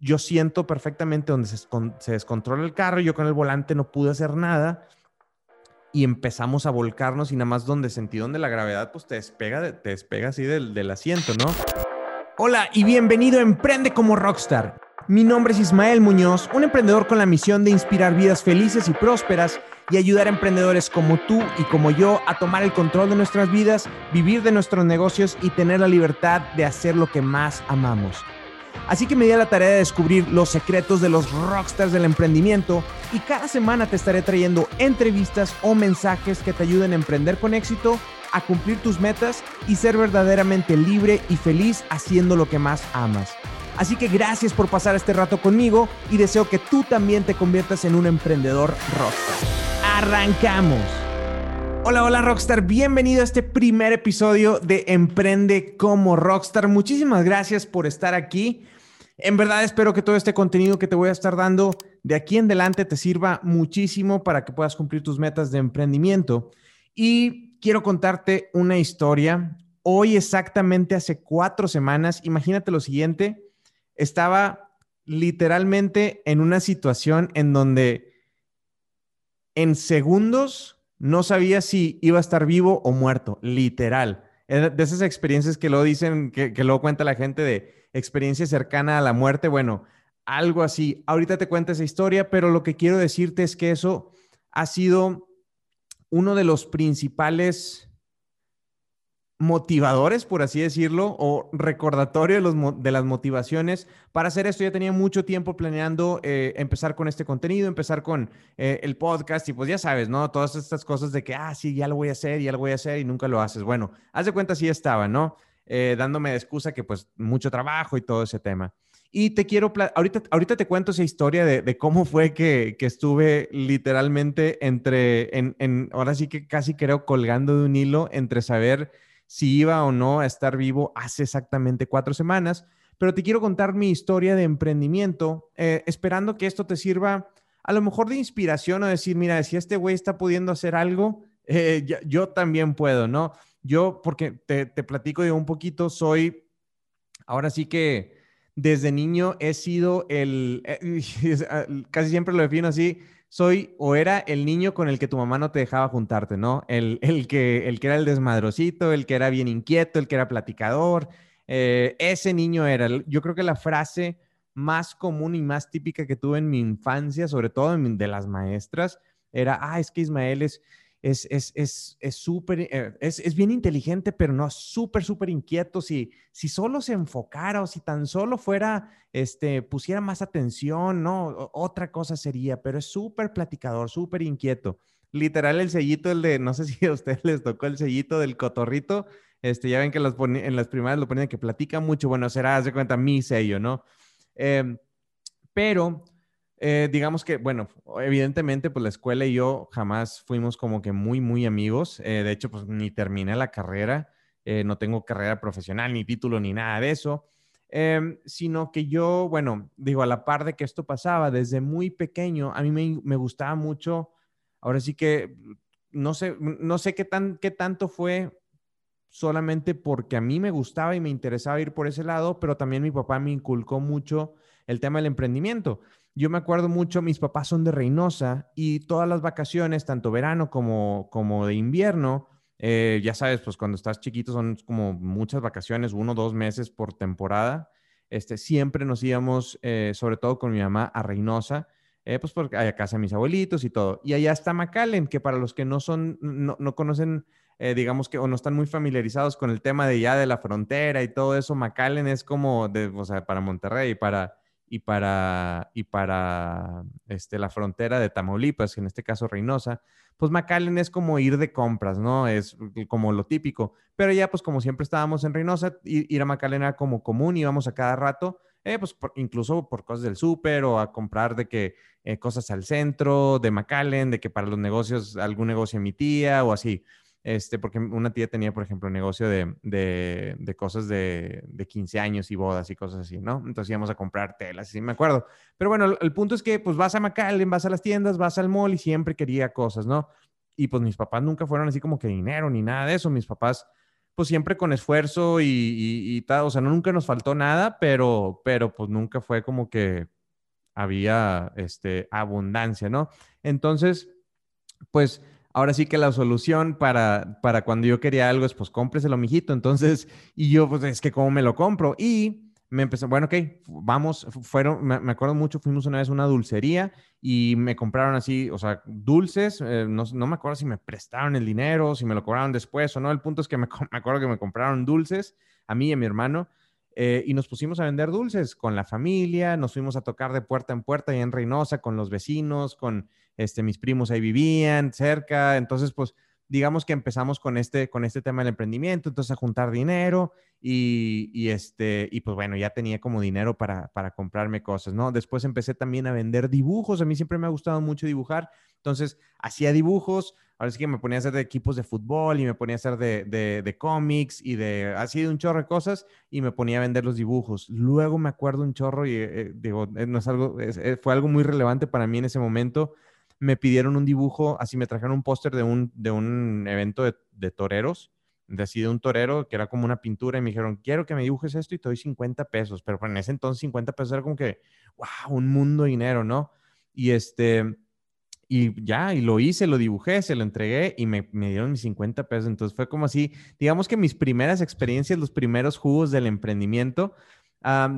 yo siento perfectamente donde se, descontrola el carro, yo con el volante no pude hacer nada y empezamos a volcarnos y nada más donde sentí donde la gravedad pues te despega, te despega así del, del asiento, ¿no? Hola y bienvenido a Emprende como Rockstar. Mi nombre es Ismael Muñoz, un emprendedor con la misión de inspirar vidas felices y prósperas y ayudar a emprendedores como tú y como yo a tomar el control de nuestras vidas, vivir de nuestros negocios y tener la libertad de hacer lo que más amamos. Así que me di a la tarea de descubrir los secretos de los rockstars del emprendimiento y cada semana te estaré trayendo entrevistas o mensajes que te ayuden a emprender con éxito, a cumplir tus metas y ser verdaderamente libre y feliz haciendo lo que más amas. Así que gracias por pasar este rato conmigo y deseo que tú también te conviertas en un emprendedor rockstar. ¡Arrancamos! Hola, hola Rockstar, bienvenido a este primer episodio de Emprende como Rockstar. Muchísimas gracias por estar aquí. En verdad espero que todo este contenido que te voy a estar dando de aquí en adelante te sirva muchísimo para que puedas cumplir tus metas de emprendimiento. Y quiero contarte una historia. Hoy exactamente hace cuatro semanas, imagínate lo siguiente, estaba literalmente en una situación en donde en segundos no sabía si iba a estar vivo o muerto, literal. De esas experiencias que lo dicen, que, que luego cuenta la gente de experiencia cercana a la muerte, bueno, algo así. Ahorita te cuento esa historia, pero lo que quiero decirte es que eso ha sido uno de los principales motivadores, por así decirlo, o recordatorio de, las motivaciones para hacer esto. Ya tenía mucho tiempo planeando eh, empezar con este contenido, empezar con eh, el podcast y pues ya sabes, ¿no? Todas estas cosas de que, ah, sí, ya lo voy a hacer, ya lo voy a hacer y nunca lo haces. Bueno, haz de cuenta, sí estaba, ¿no? Eh, dándome de excusa que pues mucho trabajo y todo ese tema. Y te quiero, ahorita, ahorita te cuento esa historia de, cómo fue que, estuve literalmente entre, en, en, ahora sí que casi creo colgando de un hilo entre saber si iba o no a estar vivo hace exactamente cuatro semanas, pero te quiero contar mi historia de emprendimiento, eh, esperando que esto te sirva a lo mejor de inspiración o decir, mira, si este güey está pudiendo hacer algo, eh, yo, también puedo, ¿no? Yo, porque te, platico de un poquito, soy, ahora sí que desde niño he sido el, eh, casi siempre lo defino así, soy o era el niño con el que tu mamá no te dejaba juntarte, ¿no? El, que, el que era el desmadrocito, el que era bien inquieto, el que era platicador. Eh, ese niño era. Yo creo que la frase más común y más típica que tuve en mi infancia, sobre todo de las maestras, era, ah, es que Ismael es, es súper, es, es, súper eh, es, es, bien inteligente, pero no súper, súper inquieto. Si, si solo se enfocara o si tan solo fuera, este, pusiera más atención, ¿no? Otra cosa sería, pero es súper platicador, súper inquieto. Literal, el sellito, el de, no sé si a ustedes les tocó el sellito del cotorrito, este, ya ven que los en las primarias lo ponían que platica mucho, bueno, será, hace cuenta, mi sello, ¿no? Em, pero eh, digamos que, bueno, evidentemente, pues la escuela y yo jamás fuimos como que muy, muy amigos. Eh, de hecho, pues ni terminé la carrera, eh, no tengo carrera profesional, ni título, ni nada de eso. Em, sino que yo, bueno, digo, a la par de que esto pasaba, desde muy pequeño, a mí me, me gustaba mucho, ahora sí que, no sé, no sé qué, tan, qué tanto fue solamente porque a mí me gustaba y me interesaba ir por ese lado, pero también mi papá me inculcó mucho el tema del emprendimiento. Yo me acuerdo mucho, mis papás son de Reynosa y todas las vacaciones, tanto verano como, como de invierno, eh, ya sabes, pues cuando estás chiquito son como muchas vacaciones, uno o dos meses por temporada. Este, siempre nos íbamos, eh, sobre todo con mi mamá, a Reynosa, eh, pues porque hay a casa de mis abuelitos y todo. Y allá está McAllen, que para los que no son, no, no conocen, digamos que, o no están muy familiarizados con el tema de ya de la frontera y todo eso, McAllen es como, de, o sea, para Monterrey, para y para, y para este, la frontera de Tamaulipas, en este caso Reynosa, pues McAllen es como ir de compras, ¿no? Es como lo típico. Pero ya, pues como siempre estábamos en Reynosa, ir a McAllen era como común, íbamos a cada rato, eh, pues incluso por cosas del súper o a comprar de que eh, cosas al centro, de McAllen, de que para los negocios, algún negocio emitía o así. Este, porque una tía tenía, por ejemplo, negocio de, de, de cosas de, de, 15 años y bodas y cosas así, ¿no? Entonces íbamos a comprar telas, sí me acuerdo. Pero bueno, el, punto es que pues vas a McAllen, vas a las tiendas, vas al mall y siempre quería cosas, ¿no? Y pues mis papás nunca fueron así como que dinero ni nada de eso. Mis papás pues siempre con esfuerzo y, y, tal, o sea, nunca nos faltó nada, pero, pero pues nunca fue como que había este, abundancia, ¿no? Entonces, pues ahora sí que la solución para, para cuando yo quería algo es, pues cómpreselo, mijito. Entonces, y yo, pues es que cómo me lo compro. Y me empezó, bueno, ok, vamos, fueron, me, acuerdo mucho, fuimos una vez a una dulcería y me compraron así, o sea, dulces, eh, no, no, me acuerdo si me prestaron el dinero, si me lo cobraron después o no, el punto es que me, me acuerdo que me compraron dulces a mí y a mi hermano eh, y nos pusimos a vender dulces con la familia, nos fuimos a tocar de puerta en puerta y en Reynosa con los vecinos, con este, mis primos ahí vivían cerca, entonces pues digamos que empezamos con este, con este tema del emprendimiento, entonces a juntar dinero y, y, este, y pues bueno, ya tenía como dinero para, para comprarme cosas, ¿no? Después empecé también a vender dibujos, a mí siempre me ha gustado mucho dibujar, entonces hacía dibujos, ahora sí que me ponía a hacer de equipos de fútbol y me ponía a hacer de, de, de cómics y de, así de un chorro de cosas y me ponía a vender los dibujos. Luego me acuerdo un chorro y eh, eh, digo, eh, no es algo, fue algo muy relevante para mí en ese momento me pidieron un dibujo, así me trajeron un póster de un, de un evento de, toreros, de así de un torero, que era como una pintura, y me dijeron, quiero que me dibujes esto y te doy 50 pesos, pero en ese entonces 50 pesos era como que, wow, un mundo de dinero, ¿no? Y este, y ya, y lo hice, lo dibujé, se lo entregué y me, me, dieron mis 50 pesos. Entonces fue como así, digamos que mis primeras experiencias, los primeros jugos del emprendimiento.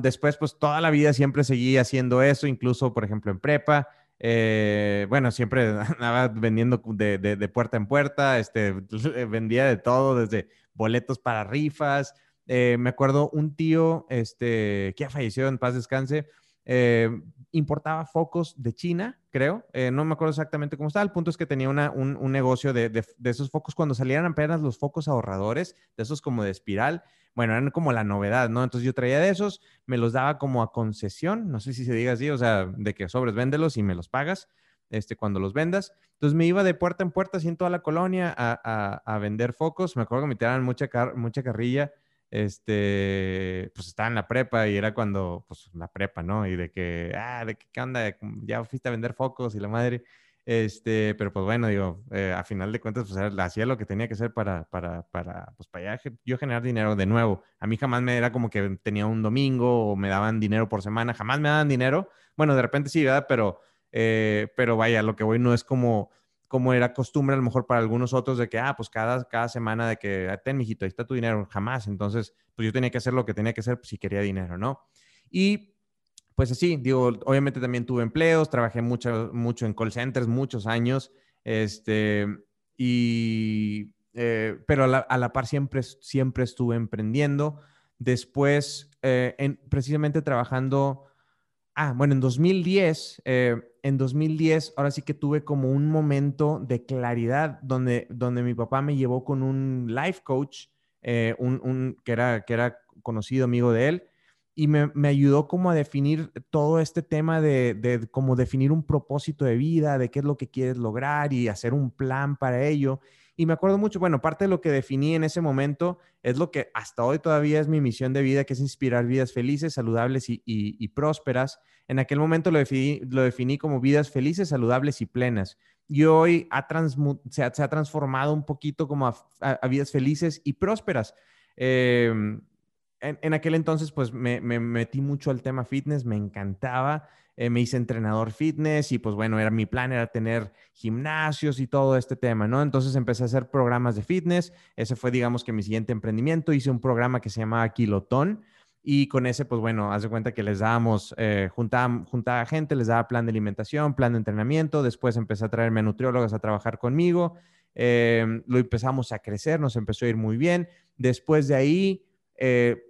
después, pues toda la vida siempre seguí haciendo eso, incluso, por ejemplo, en prepa. Eh, bueno, siempre andaba vendiendo de, puerta en puerta, este, vendía de todo, desde boletos para rifas. Eh, me acuerdo un tío este, que ha fallecido en paz descanse, eh, importaba focos de China, creo. no me acuerdo exactamente cómo estaba. El punto es que tenía una, un, un, negocio de, de, esos focos cuando salían apenas los focos ahorradores, de esos como de espiral bueno, eran como la novedad, ¿no? Entonces yo traía de esos, me los daba como a concesión, no sé si se diga así, o sea, de que sobres, véndelos y me los pagas este, cuando los vendas. Entonces me iba de puerta en puerta, así en toda la colonia, a, a, vender focos. Me acuerdo que me tiraban mucha, mucha carrilla, este, pues estaba en la prepa y era cuando, pues la prepa, ¿no? Y de que, ah, de que, ¿qué onda? Ya fuiste a vender focos y la madre. Este, pero pues bueno, digo, eh, a final de cuentas, pues hacía lo que tenía que hacer para, para, para, pues para yo generar dinero de nuevo. A mí jamás me era como que tenía un domingo o me daban dinero por semana, jamás me daban dinero. Bueno, de repente sí, ¿verdad? Pero, eh, pero vaya, lo que voy no es como, como era costumbre a lo mejor para algunos otros de que, ah, pues cada, cada semana de que, ah, ten, mijito, ahí está tu dinero, jamás. Entonces, pues yo tenía que hacer lo que tenía que hacer si quería dinero, ¿no? Y pues así, digo, obviamente también tuve empleos, trabajé mucho, mucho en call centers, muchos años, este, y, eh, pero a la, par siempre, siempre estuve emprendiendo. Después, eh, en, precisamente trabajando, ah, bueno, en 2010, eh, en 2010, ahora sí que tuve como un momento de claridad donde, donde mi papá me llevó con un life coach, un, un, que, era, que era conocido amigo de él, y me, me, ayudó como a definir todo este tema de, de cómo definir un propósito de vida, de qué es lo que quieres lograr y hacer un plan para ello. Y me acuerdo mucho, bueno, parte de lo que definí en ese momento es lo que hasta hoy todavía es mi misión de vida, que es inspirar vidas felices, saludables y, y, prósperas. En aquel momento lo definí, lo definí como vidas felices, saludables y plenas. Y hoy ha se, ha, se, ha, transformado un poquito como a, vidas felices y prósperas. Eh, en, aquel entonces, pues me, metí mucho al tema fitness, me encantaba. Eh, me hice entrenador fitness y pues bueno, era mi plan era tener gimnasios y todo este tema, ¿no? Entonces empecé a hacer programas de fitness. Ese fue, digamos, que mi siguiente emprendimiento. Hice un programa que se llamaba Kilotón y con ese, pues bueno, haz de cuenta que les dábamos, eh, juntaba, juntaba gente, les daba plan de alimentación, plan de entrenamiento. Después empecé a traerme a nutriólogos a trabajar conmigo. Eh, lo empezamos a crecer, nos empezó a ir muy bien. Después de ahí, eh,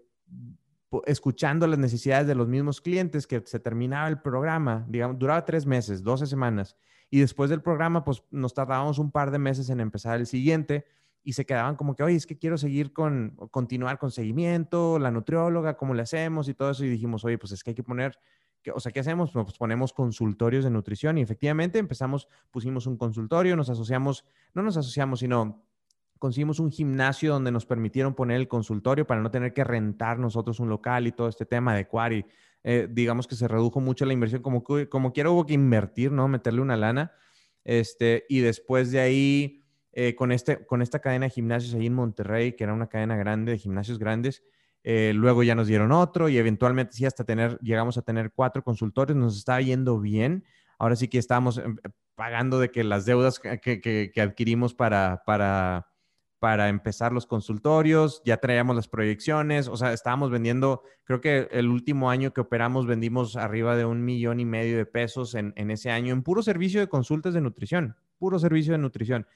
escuchando las necesidades de los mismos clientes, que se terminaba el programa, digamos, duraba tres meses, 12 semanas, y después del programa, pues nos tardábamos un par de meses en empezar el siguiente y se quedaban como que, oye, es que quiero seguir con, continuar con seguimiento, la nutrióloga, cómo le hacemos y todo eso, y dijimos, oye, pues es que hay que poner, o sea, ¿qué hacemos? Pues ponemos consultorios de nutrición y efectivamente empezamos, pusimos un consultorio, nos asociamos, no nos asociamos, sino conseguimos un gimnasio donde nos permitieron poner el consultorio para no tener que rentar nosotros un local y todo este tema de y eh, digamos que se redujo mucho la inversión, como, como quiera hubo que invertir, ¿no? Meterle una lana. Este, y después de ahí, eh, con, este, con esta cadena de gimnasios ahí en Monterrey, que era una cadena grande de gimnasios grandes. Eh, luego ya nos dieron otro y eventualmente sí, hasta tener, llegamos a tener cuatro consultores, nos estaba yendo bien. Ahora sí que estábamos em, pagando de que las deudas que, que, que adquirimos para, para para empezar los consultorios, ya traíamos las proyecciones, o sea, estábamos vendiendo, creo que el último año que operamos vendimos arriba de un millón y medio de pesos en, ese año en puro servicio de consultas de nutrición, puro servicio de nutrición,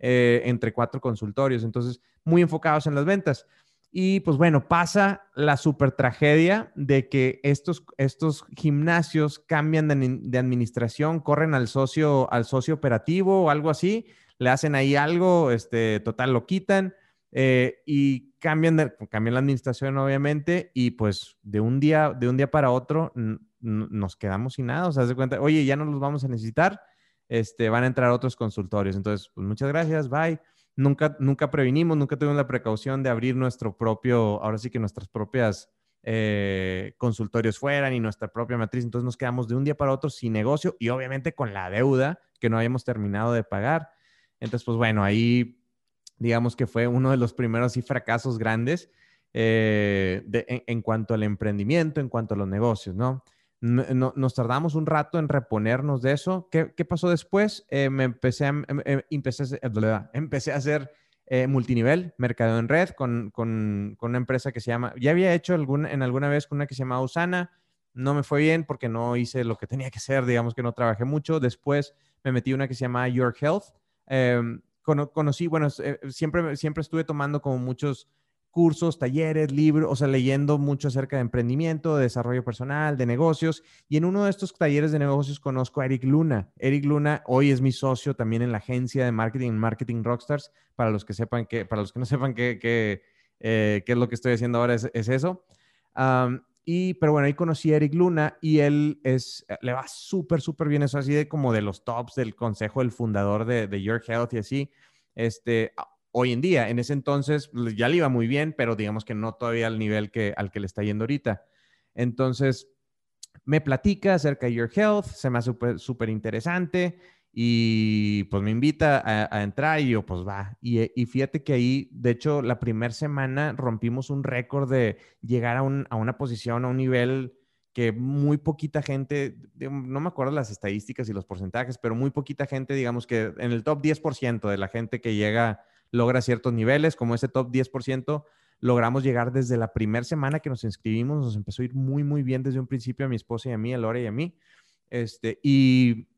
eh, entre cuatro consultorios, entonces muy enfocados en las ventas. Y pues bueno, pasa la super tragedia de que estos, estos gimnasios cambian de, de, administración, corren al socio, al socio operativo o algo así, le hacen ahí algo, este, total, lo quitan eh, y cambian, cambian la administración, obviamente, y pues de un día, de un día para otro nos quedamos sin nada. O sea, se cuenta, oye, ya no los vamos a necesitar, este, van a entrar otros consultorios. Entonces, pues muchas gracias, bye. Nunca, nunca previnimos, nunca tuvimos la precaución de abrir nuestro propio, ahora sí que nuestras propias eh, consultorios fueran y nuestra propia matriz. Entonces nos quedamos de un día para otro sin negocio y obviamente con la deuda que no habíamos terminado de pagar. Entonces, pues bueno, ahí digamos que fue uno de los primeros y fracasos grandes eh, en, cuanto al emprendimiento, en cuanto a los negocios, ¿no? nos tardamos un rato en reponernos de eso. ¿Qué, pasó después? Eh, me empecé a, em, em, empecé a, empecé a hacer eh, multinivel, mercado en red, con, con, con, una empresa que se llama, ya había hecho algún, en alguna vez con una que se llama Usana, no me fue bien porque no hice lo que tenía que hacer, digamos que no trabajé mucho. Después me metí una que se llama Your Health, Em, conocí, bueno, eh, siempre, siempre estuve tomando como muchos cursos, talleres, libros, o sea, leyendo mucho acerca de emprendimiento, de desarrollo personal, de negocios. Y en uno de estos talleres de negocios conozco a Eric Luna. Eric Luna hoy es mi socio también en la agencia de marketing, Marketing Rockstars. Para los que sepan que, para los que no sepan qué que, eh, es lo que estoy haciendo ahora es, es eso. Y, pero bueno, ahí conocí a Eric Luna y él es, eh, le va súper, súper bien. Eso así de como de los tops del consejo del fundador de, de Your Health y así. Este, hoy en día, en ese entonces ya le iba muy bien, pero digamos que no todavía al nivel que, al que le está yendo ahorita. Entonces, me platica acerca de Your Health, se me hace súper interesante y pues me invita a, entrar y yo pues va. Y, y, fíjate que ahí, de hecho, la primera semana rompimos un récord de llegar a, un, a, una posición, a un nivel que muy poquita gente, no me acuerdo las estadísticas y los porcentajes, pero muy poquita gente, digamos que en el top 10% de la gente que llega logra ciertos niveles, como ese top 10%, logramos llegar desde la primera semana que nos inscribimos, nos empezó a ir muy, muy bien desde un principio a mi esposa y a mí, a Lore y a mí. Este, y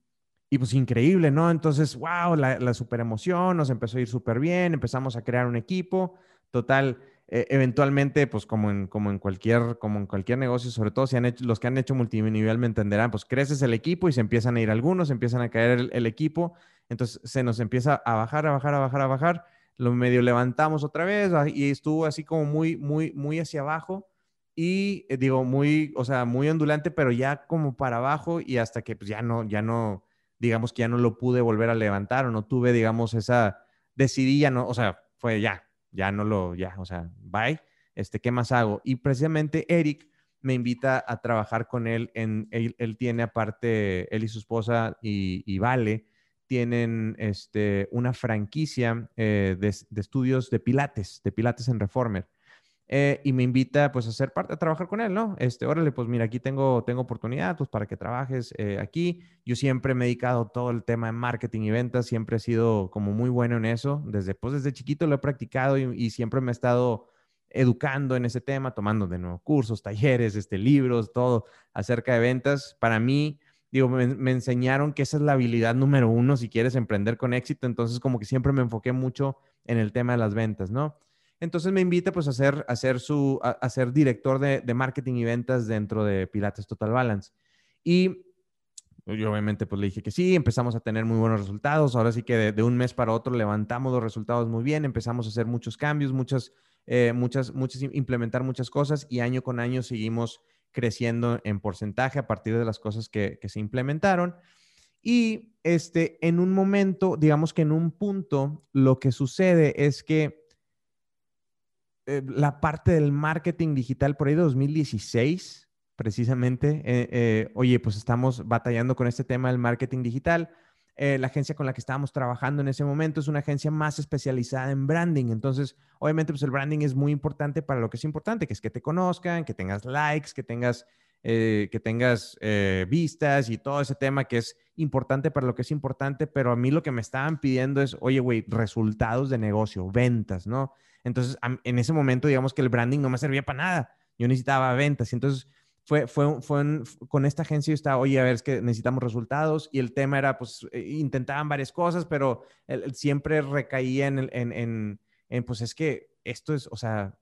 y pues increíble, ¿no? Entonces, wow, la, la super emoción, nos empezó a ir súper bien, empezamos a crear un equipo, total, e, eventualmente, pues como en, como, en cualquier, como en cualquier negocio, sobre todo si han hecho, los que han hecho multinivel me entenderán, pues creces el equipo y se empiezan a ir algunos, empiezan a caer el, equipo, entonces se nos empieza a bajar, a bajar, a bajar, a bajar, lo medio levantamos otra vez ah, y estuvo así como muy, muy, muy hacia abajo y eh, digo, muy, o sea, muy ondulante, pero ya como para abajo y hasta que pues ya no, ya no, digamos que ya no lo pude volver a levantar o no tuve, digamos, esa, decidí ya no, o sea, fue ya, ya no lo, ya, o sea, bye, este, ¿qué más hago? Y precisamente Eric me invita a trabajar con él en, él, tiene aparte, él y su esposa y, Vale, tienen este, una franquicia eh, de, de, estudios de Pilates, de Pilates en Reformer. Eh, y me invita pues a ser parte, a trabajar con él, ¿no? Este, órale, pues mira, aquí tengo, tengo oportunidad pues, para que trabajes eh, aquí. Yo siempre me he dedicado todo el tema de marketing y ventas, siempre he sido como muy bueno en eso. Desde, pues desde chiquito lo he practicado y, siempre me he estado educando en ese tema, tomando de nuevo cursos, talleres, este, libros, todo acerca de ventas. Para mí, digo, me, me, enseñaron que esa es la habilidad número uno si quieres emprender con éxito. Entonces, como que siempre me enfoqué mucho en el tema de las ventas, ¿no? Entonces me invita pues a ser, a ser, su, a, ser director de, marketing y ventas dentro de Pilates Total Balance. Y yo obviamente pues le dije que sí, empezamos a tener muy buenos resultados. Ahora sí que de, un mes para otro levantamos los resultados muy bien, empezamos a hacer muchos cambios, muchas, eh, muchas, muchas, implementar muchas cosas y año con año seguimos creciendo en porcentaje a partir de las cosas que, que se implementaron. Y este, en un momento, digamos que en un punto, lo que sucede es que eh, la parte del marketing digital por ahí de 2016, precisamente. Eh, eh, oye, pues estamos batallando con este tema del marketing digital. eh, la agencia con la que estábamos trabajando en ese momento es una agencia más especializada en branding. Entonces, obviamente, pues el branding es muy importante para lo que es importante, que es que te conozcan, que tengas likes, que tengas, que tengas vistas y todo ese tema que es importante para lo que es importante. Pero a mí lo que me estaban pidiendo es, oye, güey, resultados de negocio, ventas, ¿no? Entonces, en ese momento, digamos que el branding no me servía para nada. Yo necesitaba ventas. Entonces, fue, fue, fue con esta agencia yo estaba, oye, a ver, es que necesitamos resultados y el tema era, pues, eh, intentaban varias cosas, pero siempre recaía en, en, en, pues es que esto es, o sea,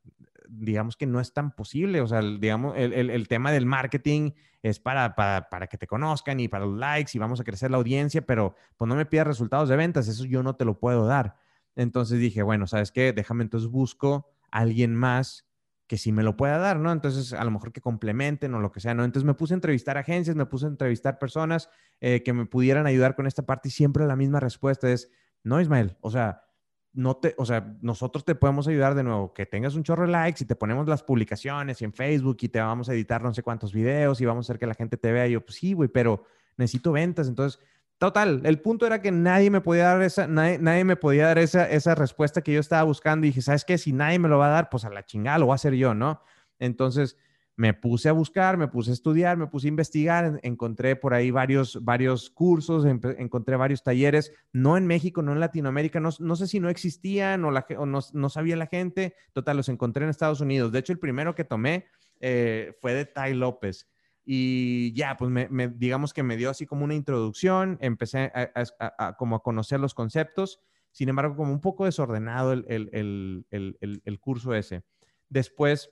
digamos que no es tan posible, o sea, digamos, el tema del marketing es para, para, para, que te conozcan y para los likes y vamos a crecer la audiencia, pero pues no me pidas resultados de ventas, eso yo no te lo puedo dar. Entonces dije, bueno, ¿sabes qué? Déjame entonces busco a alguien más que sí me lo pueda dar, ¿no? Entonces, a lo mejor que complementen o lo que sea, ¿no? Entonces me puse a entrevistar agencias, me puse a entrevistar personas eh, que me pudieran ayudar con esta parte y siempre la misma respuesta es, no, Ismael, o sea, no te, o sea, nosotros te podemos ayudar de nuevo, que tengas un chorro de likes y te ponemos las publicaciones y en Facebook y te vamos a editar no sé cuántos videos y vamos a hacer que la gente te vea. Y yo, pues sí, güey, pero necesito ventas. Entonces, Total, el punto era que nadie me podía dar esa, nadie, me podía dar esa, esa respuesta que yo estaba buscando. Y dije, ¿sabes qué? Si nadie me lo va a dar, pues a la chingada lo voy a hacer yo, ¿no? Entonces me puse a buscar, me puse a estudiar, me puse a investigar, encontré por ahí varios, varios cursos, encontré varios talleres, no en México, no en Latinoamérica, no, sé si no existían o, no, no, sabía la gente. Total, los encontré en Estados Unidos. De hecho, el primero que tomé eh, fue de Tai López. Y ya, pues me, digamos que me dio así como una introducción, empecé a, como a conocer los conceptos, sin embargo, como un poco desordenado el, el, el, el curso ese. Después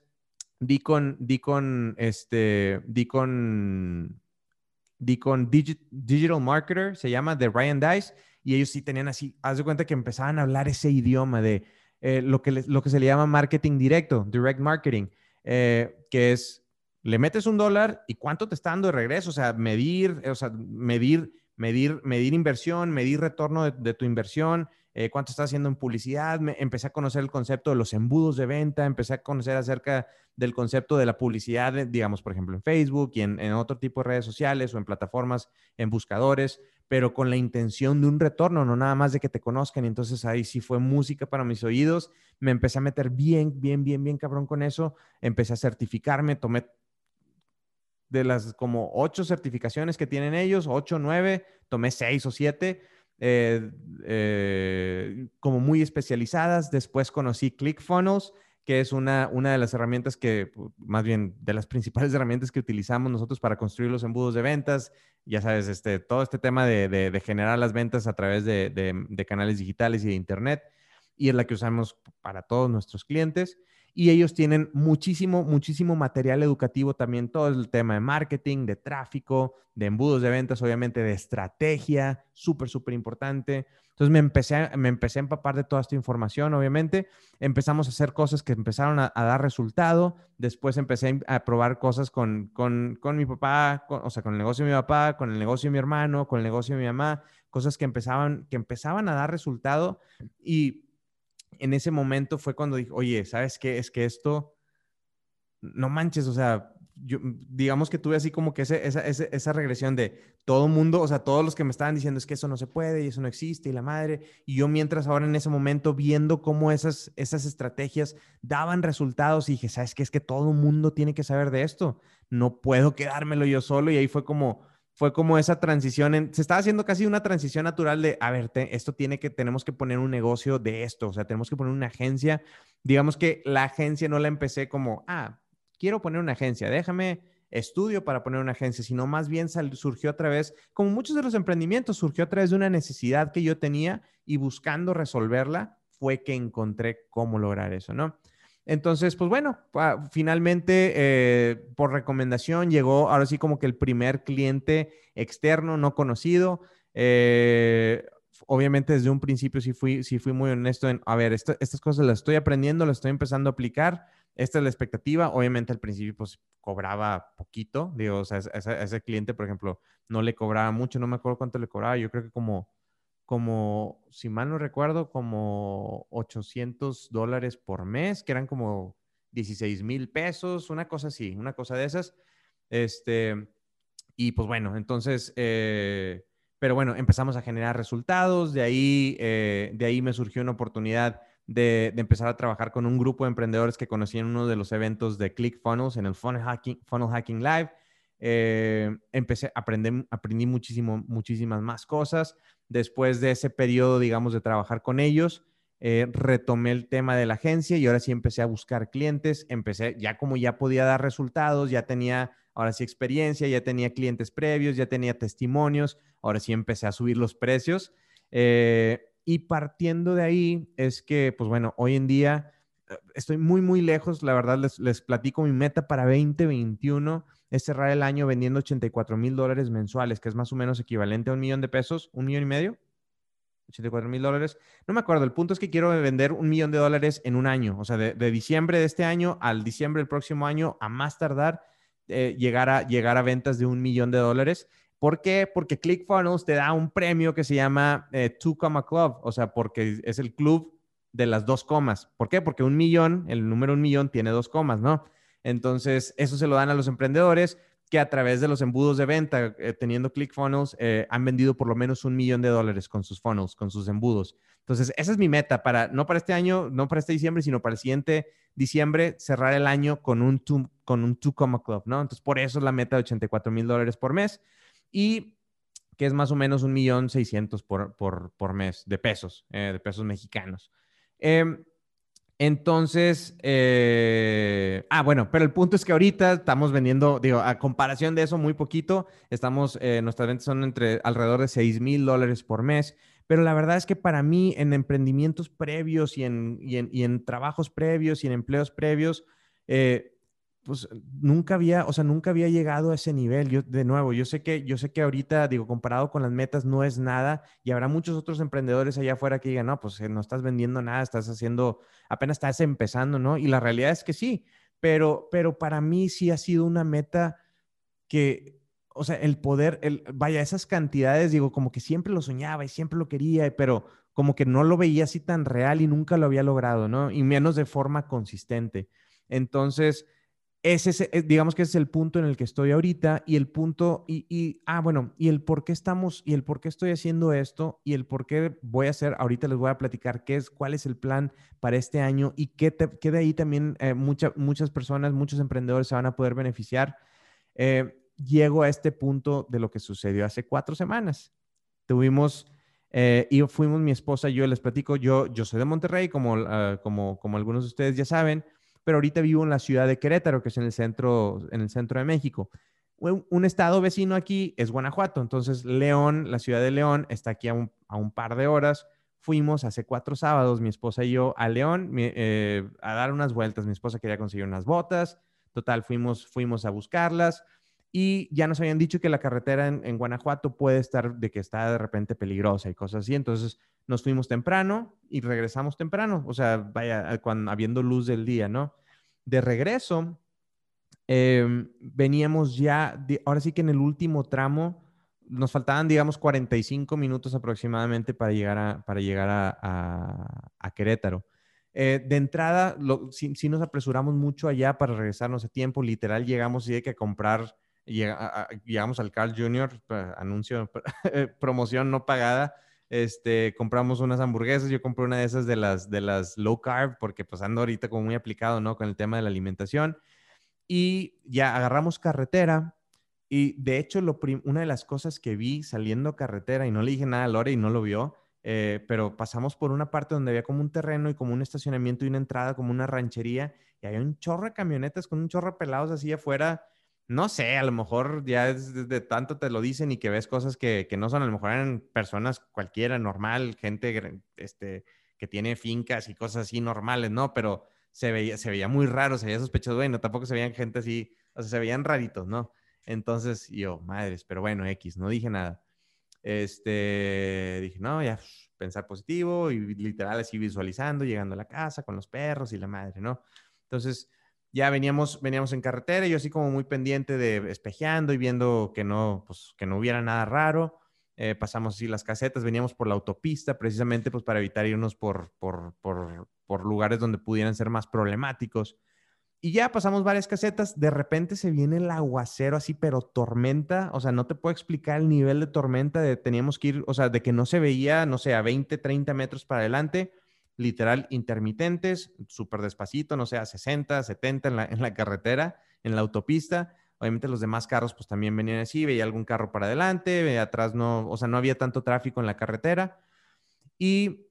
di con, di con, este, di con, di con Digital Marketer, se llama, de Ryan Dice, y ellos sí tenían así, haz de cuenta que empezaban a hablar ese idioma de eh, lo, que lo que se le llama marketing directo, direct marketing, eh, que es le metes un dólar y cuánto te está dando de regreso, o sea, medir, o sea, medir, medir, medir inversión, medir retorno de, tu inversión, eh, cuánto estás haciendo en publicidad. Me, empecé a conocer el concepto de los embudos de venta, empecé a conocer acerca del concepto de la publicidad, digamos, por ejemplo, en Facebook y en, en otro tipo de redes sociales o en plataformas, en buscadores, pero con la intención de un retorno, no nada más de que te conozcan. Y entonces ahí sí fue música para mis oídos. Me empecé a meter bien, bien, bien, bien cabrón con eso. Empecé a certificarme, tomé de las como ocho certificaciones que tienen ellos, ocho, nueve, tomé seis o siete, eh, eh, como muy especializadas. Después conocí ClickFunnels, que es una, una de las herramientas que, más bien, de las principales herramientas que utilizamos nosotros para construir los embudos de ventas. Ya sabes, este, todo este tema de, de, generar las ventas a través de, de canales digitales y de Internet. Y es la que usamos para todos nuestros clientes y ellos tienen muchísimo, muchísimo material educativo también, todo el tema de marketing, de tráfico, de embudos de ventas, obviamente de estrategia, súper, súper importante. Entonces me empecé, a, me empecé a empapar de toda esta información, obviamente. Empezamos a hacer cosas que empezaron a, dar resultado. Después empecé a probar cosas con, con, con mi papá, o sea, con el negocio de mi papá, con el negocio de mi hermano, con el negocio de mi mamá, cosas que empezaban, que empezaban a dar resultado y en ese momento fue cuando dije, oye, ¿sabes qué? Es que esto, no manches, o sea, yo, digamos que tuve así como que esa, esa, regresión de todo mundo, o sea, todos los que me estaban diciendo es que eso no se puede y eso no existe y la madre, y yo mientras ahora en ese momento viendo cómo esas, esas estrategias daban resultados y dije, ¿sabes qué? Es que todo mundo tiene que saber de esto, no puedo quedármelo yo solo y ahí fue como, fue como esa transición, se estaba haciendo casi una transición natural de, a ver, esto tiene que, tenemos que poner un negocio de esto, o sea, tenemos que poner una agencia. Digamos que la agencia no la empecé como, ah, quiero poner una agencia, déjame estudio para poner una agencia, sino más bien surgió a través, como muchos de los emprendimientos, surgió a través de una necesidad que yo tenía y buscando resolverla fue que encontré cómo lograr eso, ¿no? Entonces, pues bueno, finalmente eh, por recomendación llegó ahora sí como que el primer cliente externo no conocido. Eh, obviamente desde un principio sí fui, sí fui muy honesto en, a ver, estas cosas las estoy aprendiendo, las estoy empezando a aplicar. Esta es la expectativa. Obviamente al principio pues cobraba poquito, digo, o sea, a ese cliente, por ejemplo, no le cobraba mucho, no me acuerdo cuánto le cobraba, yo creo que como como, si mal no recuerdo, como 800 dólares por mes, que eran como 16 mil pesos, una cosa así, una cosa de esas. Este, y pues bueno, entonces, eh, pero bueno, empezamos a generar resultados, de ahí, eh, de ahí me surgió una oportunidad de, empezar a trabajar con un grupo de emprendedores que conocí en uno de los eventos de ClickFunnels, en el Funnel Hacking, Funnel Hacking Live. Eh, empecé, aprendí, aprendí muchísimo, muchísimas más cosas. Después de ese periodo, digamos, de trabajar con ellos, eh, retomé el tema de la agencia y ahora sí empecé a buscar clientes. Empecé, ya como ya podía dar resultados, ya tenía ahora sí experiencia, ya tenía clientes previos, ya tenía testimonios, ahora sí empecé a subir los precios. Eh, y partiendo de ahí es que, pues bueno, hoy en día eh, estoy muy, muy lejos. La verdad, les, les platico mi meta para 2021 es cerrar el año vendiendo 84 mil dólares mensuales, que es más o menos equivalente a un millón de pesos, un millón y medio. 84 mil dólares. No me acuerdo. El punto es que quiero vender un millón de dólares en un año. O sea, de, diciembre de este año al diciembre del próximo año, a más tardar, eh, llegar, a, llegar a ventas de un millón de dólares. ¿Por qué? Porque ClickFunnels te da un premio que se llama eh, Two Comma Club, o sea, porque es el club de las dos comas. ¿Por qué? Porque un millón, el número un millón tiene dos comas, ¿no? Entonces, eso se lo dan a los emprendedores que a través de los embudos de venta, eh, teniendo ClickFunnels, eh, han vendido por lo menos un millón de dólares con sus funnels, con sus embudos. Entonces, esa es mi meta para, no para este año, no para este diciembre, sino para el siguiente diciembre, cerrar el año con un two, con un two comma club, ¿no? Entonces, por eso es la meta de 84 mil dólares por mes y que es más o menos un millón seiscientos por, por, por mes de pesos, eh, de pesos mexicanos. Entonces, eh, ah, bueno, pero el punto es que ahorita estamos vendiendo, digo, a comparación de eso, muy poquito, estamos, eh, nuestras ventas son entre alrededor de 6 mil dólares por mes, pero la verdad es que para mí en emprendimientos previos y en, y en, y en trabajos previos y en empleos previos, eh, pues nunca había, o sea, nunca había llegado a ese nivel. Yo, de nuevo, yo sé que, yo sé que ahorita, digo, comparado con las metas, no es nada y habrá muchos otros emprendedores allá afuera que digan, no, pues eh, no estás vendiendo nada, estás haciendo, apenas estás empezando, ¿no? Y la realidad es que sí, pero, pero para mí sí ha sido una meta que, o sea, el poder, el, vaya, esas cantidades, digo, como que siempre lo soñaba y siempre lo quería, pero como que no lo veía así tan real y nunca lo había logrado, ¿no? Y menos de forma consistente. Entonces, ese, eh, digamos que ese es el punto en el que estoy ahorita y el punto, y, ah, bueno, y el por qué estamos, y el por qué estoy haciendo esto, y el por qué voy a hacer, ahorita les voy a platicar qué es, cuál es el plan para este año y qué, de ahí también eh, muchas personas, muchos emprendedores se van a poder beneficiar. Eh, llego a este punto de lo que sucedió hace cuatro semanas. Tuvimos, y fuimos mi esposa y yo, les platico, yo, yo soy de Monterrey, como, ah, como, como algunos de ustedes ya saben, pero ahorita vivo en la ciudad de Querétaro, que es en el centro, en el centro de México. Un, estado vecino aquí es Guanajuato, entonces León, la ciudad de León, está aquí a un, par de horas. Fuimos hace cuatro sábados, mi esposa y yo, a León eh, a dar unas vueltas. Mi esposa quería conseguir unas botas. Total, fuimos, fuimos a buscarlas y ya nos habían dicho que la carretera en, en, Guanajuato puede estar de que está de repente peligrosa y cosas así. Entonces nos fuimos temprano y regresamos temprano, o sea, vaya, cuando, habiendo luz del día, ¿no? De regreso, em, veníamos ya, ahora sí que en el último tramo, nos faltaban, digamos, 45 minutos aproximadamente para llegar a, para llegar a, a, Querétaro. Eh, de entrada, sí, nos apresuramos mucho allá para regresarnos a tiempo. Literal, llegamos y hay que comprar, llegamos al Carl Jr., anuncio, promoción no pagada este, compramos unas hamburguesas, yo compré una de esas de las, de las low carb, porque pues ando ahorita como muy aplicado, ¿no? Con el tema de la alimentación. Y ya agarramos carretera y de hecho lo una de las cosas que vi saliendo carretera, y no le dije nada a Lore y no lo vio, eh, pero pasamos por una parte donde había como un terreno y como un estacionamiento y una entrada, como una ranchería, y había un chorro de camionetas con un chorro de pelados así afuera no sé, a lo mejor ya es de tanto te lo dicen y que ves cosas que, no son, a lo mejor eran personas cualquiera, normal, gente este, que tiene fincas y cosas así normales, ¿no? Pero se veía, se veía muy raro, se veía sospechoso, bueno, tampoco se veían gente así, o sea, se veían raritos, ¿no? Entonces yo, madres, pero bueno, X, no dije nada. Este, dije, no, ya, pensar positivo y literal así visualizando, llegando a la casa con los perros y la madre, ¿no? Entonces, ya veníamos, veníamos en carretera, yo así como muy pendiente de espejeando y viendo que no, pues, que no hubiera nada raro. Eh, pasamos así las casetas, veníamos por la autopista precisamente pues para evitar irnos por, por, por, lugares donde pudieran ser más problemáticos. y ya pasamos varias casetas, de repente se viene el aguacero así, pero tormenta, o sea, no te puedo explicar el nivel de tormenta de teníamos que ir, o sea, de que no se veía, no sé, a 20, 30 metros para adelante, literal intermitentes, súper despacito, no sé, a 60, 70 en la, en la carretera, en la autopista. Obviamente los demás carros pues también venían así, veía algún carro para adelante, atrás no, o sea, no había tanto tráfico en la carretera. Y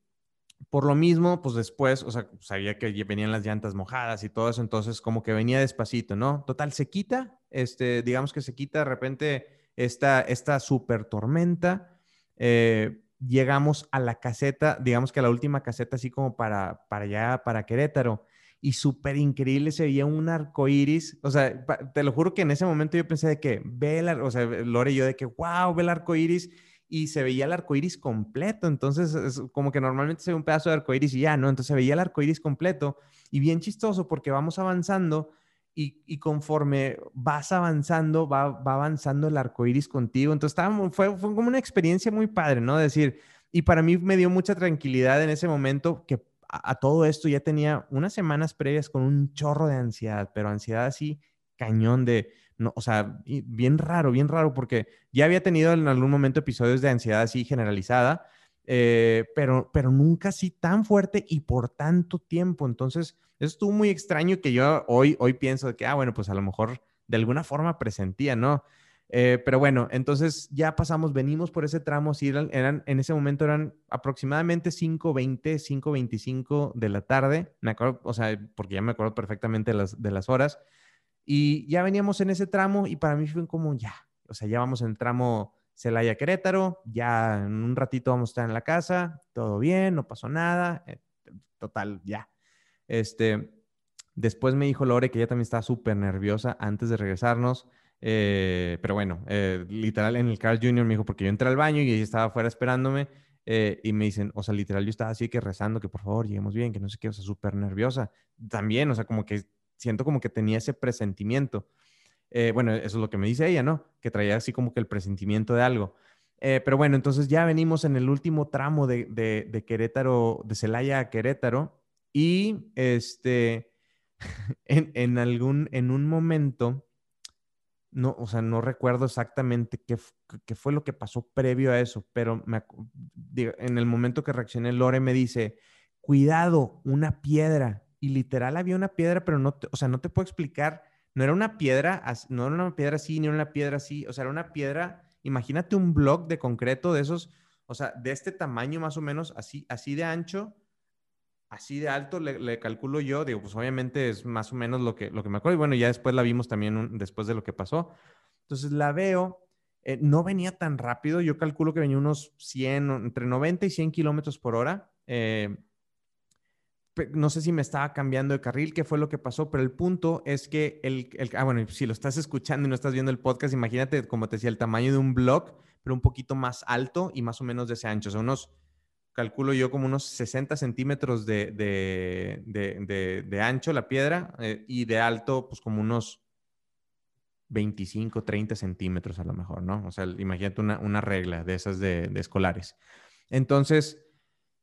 por lo mismo, pues después, o sea, sabía que venían las llantas mojadas y todo eso, entonces como que venía despacito, ¿no? Total, se quita, este, digamos que se quita de repente esta, esta super tormenta. Eh, llegamos a la caseta, digamos que a la última caseta, así como para, para allá, para Querétaro, y súper increíble, se veía un arco iris. O sea, te lo juro que en ese momento yo pensé de que ve el, o sea, Lore y yo de que, wow, ve el arco iris y se veía el arco iris completo. Entonces, es como que normalmente se ve un pedazo de arco iris y ya, ¿no? Entonces se veía el arco iris completo y bien chistoso porque vamos avanzando y, conforme vas avanzando, va, va, avanzando el arco iris contigo. Entonces, fue, fue como una experiencia muy padre, ¿no? Decir, y para mí me dio mucha tranquilidad en ese momento que a, a todo esto ya tenía unas semanas previas con un chorro de ansiedad, pero ansiedad así cañón de no, o sea, bien raro, bien raro, porque ya había tenido en algún momento episodios de ansiedad así generalizada, eh, pero, pero nunca así tan fuerte y por tanto tiempo. Entonces, eso estuvo muy extraño que yo hoy, hoy pienso que, ah, bueno, pues a lo mejor de alguna forma presentía, ¿no? Eh, pero bueno, entonces ya pasamos, venimos por ese tramo, sí, eran, en ese momento eran aproximadamente 5.20, 5.25 de la tarde, me acuerdo, o sea, porque ya me acuerdo perfectamente las, de las horas, y ya veníamos en ese tramo y para mí fue como ya, o sea, ya vamos en el tramo Celaya Querétaro, ya en un ratito vamos a estar en la casa, todo bien, no pasó nada, eh, total, ya. Este, después me dijo Lore que ella también estaba súper nerviosa antes de regresarnos, eh, pero bueno, eh, literal en el Carl Jr. me dijo, porque yo entré al baño y ella estaba afuera esperándome. y me dicen, o sea, literal, yo estaba así que rezando que por favor lleguemos bien, que no sé qué, o sea, súper nerviosa. También, o sea, como que siento como que tenía ese presentimiento. Eh, bueno, eso es lo que me dice ella, ¿no? Que traía así como que el presentimiento de algo. Eh, pero bueno, entonces ya venimos en el último tramo de, de, Querétaro, de Celaya a Querétaro, y este, en, en, algún, en un momento, no, o sea, no recuerdo exactamente qué, qué fue lo que pasó previo a eso, pero en el momento que reaccioné, Lore me dice, cuidado, una piedra y literal había una piedra, pero no, te, o sea, no te puedo explicar, no era una piedra, no era una piedra así, ni una piedra así, o sea, era una piedra, imagínate un block de concreto de esos, o sea, de este tamaño más o menos, así, así de ancho, así de alto, le, calculo yo, digo, pues obviamente es más o menos lo que, lo que me acuerdo, y bueno, ya después la vimos también después de lo que pasó. Entonces la veo, eh, no venía tan rápido, yo calculo que venía unos 100, entre 90 y 100 kilómetros por hora. Eh, no sé si me estaba cambiando de carril, qué fue lo que pasó, pero el punto es que el, ah, bueno, si lo estás escuchando y no estás viendo el podcast, imagínate, como te decía, el tamaño de un blog, pero un poquito más alto y más o menos de ese ancho, o sea, unos, calculo yo como unos 60 centímetros de, de, ancho la piedra eh, y de alto, pues como unos 25, 30 centímetros a lo mejor, ¿no? O sea, imagínate una, una regla de esas de, escolares. Entonces,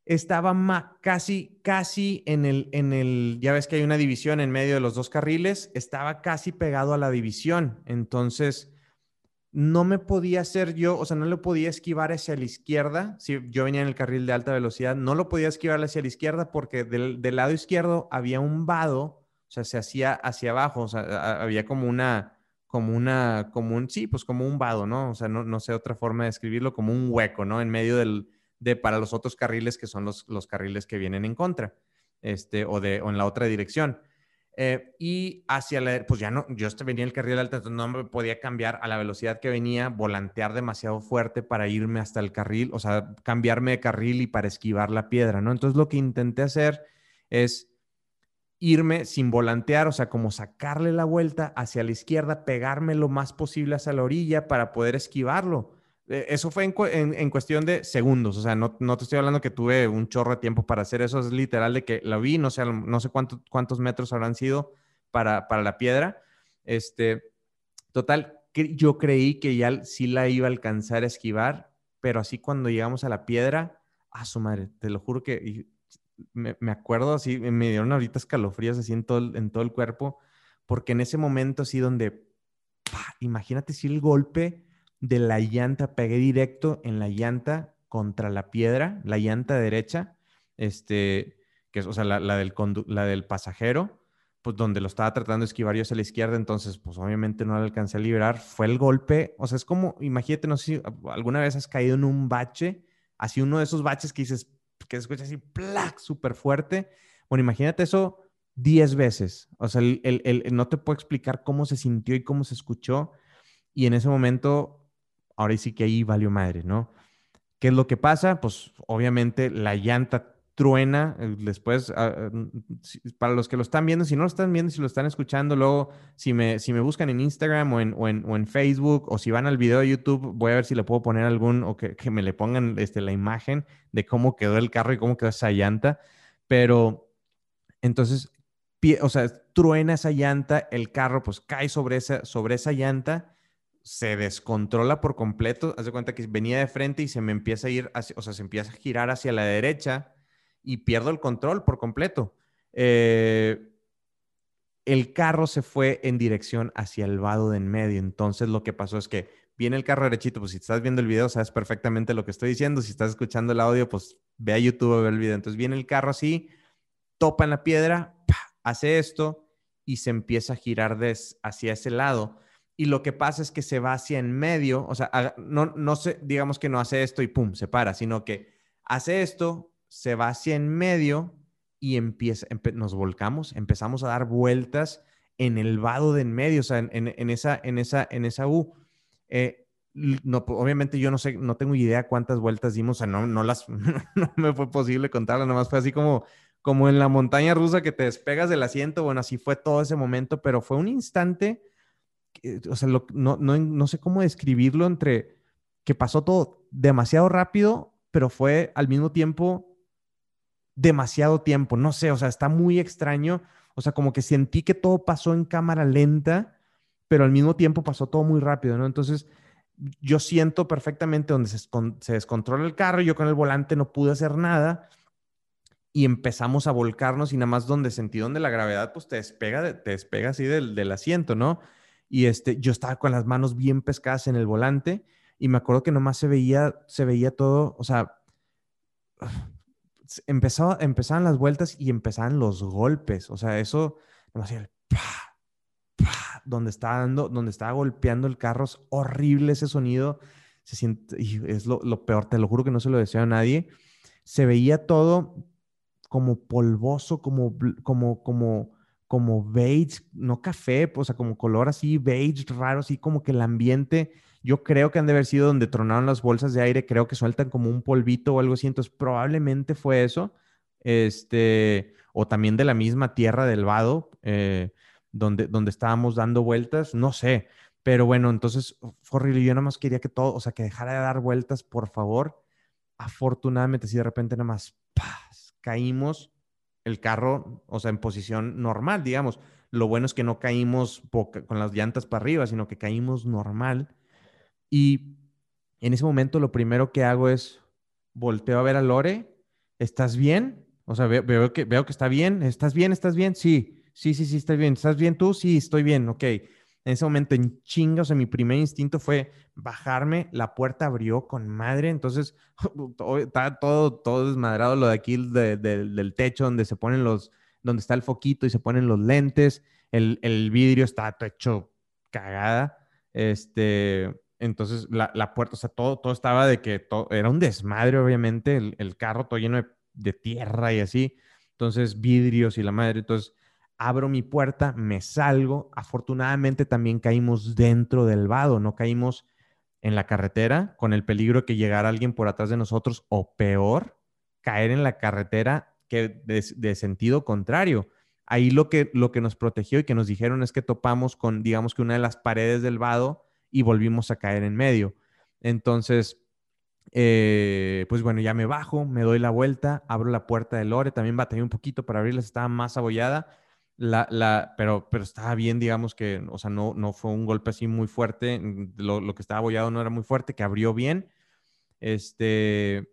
estaba casi, casi en el, en el, ya ves que hay una división en medio de los dos carriles, estaba casi pegado a la división. Entonces, no me podía hacer yo, o sea, no lo podía esquivar hacia la izquierda. Si yo venía en el carril de alta velocidad, no lo podía esquivar hacia la izquierda porque del, lado izquierdo había un vado, o sea, se hacía hacia abajo, o sea, había como una, como una, como un, sí, pues como un vado, ¿no? O sea, no, no sé otra forma de escribirlo, como un hueco, ¿no? En medio del, de para los otros carriles que son los, los carriles que vienen en contra, este, o, de, o en la otra dirección. Eh, y hacia la, pues ya no, yo venía en el carril alto, entonces no me podía cambiar a la velocidad que venía, volantear demasiado fuerte para irme hasta el carril, o sea, cambiarme de carril y para esquivar la piedra, ¿no? Entonces lo que intenté hacer es irme sin volantear, o sea, como sacarle la vuelta hacia la izquierda, pegarme lo más posible hacia la orilla para poder esquivarlo. Eh, eso fue en, cuestión de segundos, o sea, no, te estoy hablando que tuve un chorro de tiempo para hacer eso, es literal de que la vi, no sé, no sé cuántos metros habrán sido para, para la piedra. Este, total, yo creí que ya sí la iba a alcanzar a esquivar, pero así cuando llegamos a la piedra, a su madre, te lo juro que me, acuerdo así, me dieron ahorita escalofríos así en todo, en todo el cuerpo porque en ese momento así donde, imagínate si el golpe de la llanta pegué directo en la llanta contra la piedra, la llanta derecha, este, que es, o sea, la, del, la del pasajero, pues donde lo estaba tratando de esquivar yo hacia la izquierda, entonces pues obviamente no le alcancé a liberar, fue el golpe, o sea, es como, imagínate, no sé si alguna vez has caído en un bache, así uno de esos baches que dices, que escucha así, ¡plac! súper fuerte, bueno, imagínate eso 10 veces, o sea, el, el, no te puedo explicar cómo se sintió y cómo se escuchó, y en ese momento, ahora sí que ahí valió madre, ¿no? ¿Qué es lo que pasa? Pues obviamente la llanta truena. Eh, después, ah, para los que lo están viendo, si no lo están viendo, si lo están escuchando, luego, si me, si me buscan en Instagram o en, o en, Facebook, o si van al video de YouTube, voy a ver si le puedo poner algún, o que, me le pongan este, la imagen de cómo quedó el carro y cómo quedó esa llanta. Pero entonces, o sea, truena esa llanta, el carro pues cae sobre esa, sobre esa llanta se descontrola por completo. Haz de cuenta que venía de frente y se me empieza a ir, o sea, se empieza a girar hacia la derecha y pierdo el control por completo. Eh, el carro se fue en dirección hacia el vado de en medio. Entonces lo que pasó es que viene el carro derechito, pues si estás viendo el video sabes perfectamente lo que estoy diciendo. Si estás escuchando el audio, pues ve a YouTube a ver el video. Entonces viene el carro así, topa en la piedra, hace esto y se empieza a girar hacia ese lado. Y lo que pasa es que se va hacia en medio, o sea, no, no sé, digamos que no hace esto y pum, se para, sino que hace esto, se va hacia en medio y empieza, nos volcamos, empezamos a dar vueltas en el vado de en medio, o sea, en, esa, en, esa, en esa U. Eh, no, obviamente yo no sé, no tengo idea cuántas vueltas dimos, o sea, no, no las, no me fue posible contarlas, nomás fue así como, como en la montaña rusa que te despegas del asiento, bueno, así fue todo ese momento, pero fue un instante, o sea, no, no, no sé cómo describirlo entre que pasó todo demasiado rápido, pero fue al mismo tiempo demasiado tiempo, no sé, o sea, está muy extraño, o sea, como que sentí que todo pasó en cámara lenta, pero al mismo tiempo pasó todo muy rápido, ¿no? Entonces, yo siento perfectamente donde se, descontrola el carro, yo con el volante no pude hacer nada y empezamos a volcarnos y nada más donde sentí donde la gravedad pues te despega, te despega así del, del asiento, ¿no? Y este, yo estaba con las manos bien pescadas en el volante y me acuerdo que nomás se veía, se veía todo, o sea, empezaba, empezaban las vueltas y empezaban los golpes. O sea, eso, el donde estaba dando, donde estaba golpeando el carro, es horrible ese sonido. Se siente, es lo, peor, te lo juro que no se lo deseo a nadie. Se veía todo como polvoso, como, como, como, como beige, no café, o sea, como color así, beige raro, así como que el ambiente yo creo que han de haber sido donde tronaron las bolsas de aire, creo que sueltan como un polvito o algo así, entonces probablemente fue eso, este, o también de la misma tierra del vado, eh, donde, donde estábamos dando vueltas, no sé, pero bueno, entonces fue horrible, yo nada más quería que todo, o sea, que dejara de dar vueltas, por favor. Afortunadamente, si de repente nada más caímos el carro, o sea, en posición normal, digamos. Lo bueno es que no caímos con las llantas para arriba, sino que caímos normal y en ese momento lo primero que hago es volteo a ver a Lore, ¿estás bien? O sea, veo, que, veo que está bien, ¿estás bien? ¿Estás bien? Sí, sí, sí, sí, estás bien. ¿Estás bien tú? Sí, estoy bien, ok. En ese momento, en chinga, o sea, mi primer instinto fue bajarme, la puerta abrió con madre, entonces está todo, todo desmadrado lo de aquí del techo donde se ponen los, donde está el foquito y se ponen los lentes, el, el vidrio está hecho cagada, este, entonces, la, puerta, o sea, todo, todo estaba de que todo, era un desmadre, obviamente, el, carro todo lleno de, tierra y así. Entonces, vidrios y la madre. Entonces, abro mi puerta, me salgo. Afortunadamente, también caímos dentro del vado, no caímos en la carretera con el peligro que llegara alguien por atrás de nosotros o peor, caer en la carretera que de, sentido contrario. Ahí lo que, lo que nos protegió y que nos dijeron es que topamos con, digamos que una de las paredes del vado y volvimos a caer en medio. Entonces, eh, pues bueno, ya me bajo, me doy la vuelta, abro la puerta de Lore, también batallé un poquito para abrirla, estaba más abollada, la, la, pero, pero estaba bien, digamos que, o sea, no, no fue un golpe así muy fuerte, lo, lo que estaba abollado no era muy fuerte, que abrió bien. Este,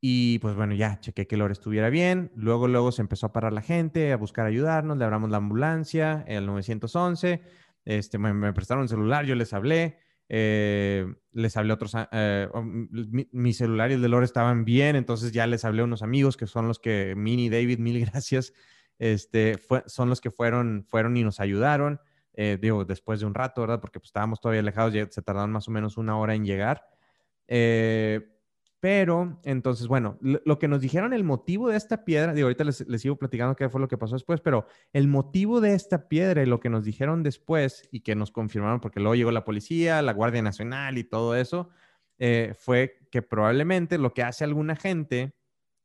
Y pues bueno, ya chequé que Lore estuviera bien. Luego, luego se empezó a parar la gente, a buscar ayudarnos. Le hablamos la ambulancia, el 911. Este, me, prestaron el celular, yo les hablé. Eh, les hablé a otros. Eh, mi, mi, celular y el de Lore estaban bien, entonces ya les hablé a unos amigos que son los que, Mini, David, mil gracias. Este, fue, son los que fueron, y nos ayudaron. Eh, digo, después de un rato, ¿verdad? Porque pues, estábamos todavía alejados, se tardaron más o menos una hora en llegar. Eh, pero, entonces, bueno, lo, que nos dijeron, el motivo de esta piedra, digo, ahorita les, les, sigo platicando qué fue lo que pasó después, pero el motivo de esta piedra y lo que nos dijeron después y que nos confirmaron, porque luego llegó la policía, la Guardia Nacional y todo eso, eh, fue que probablemente lo que hace alguna gente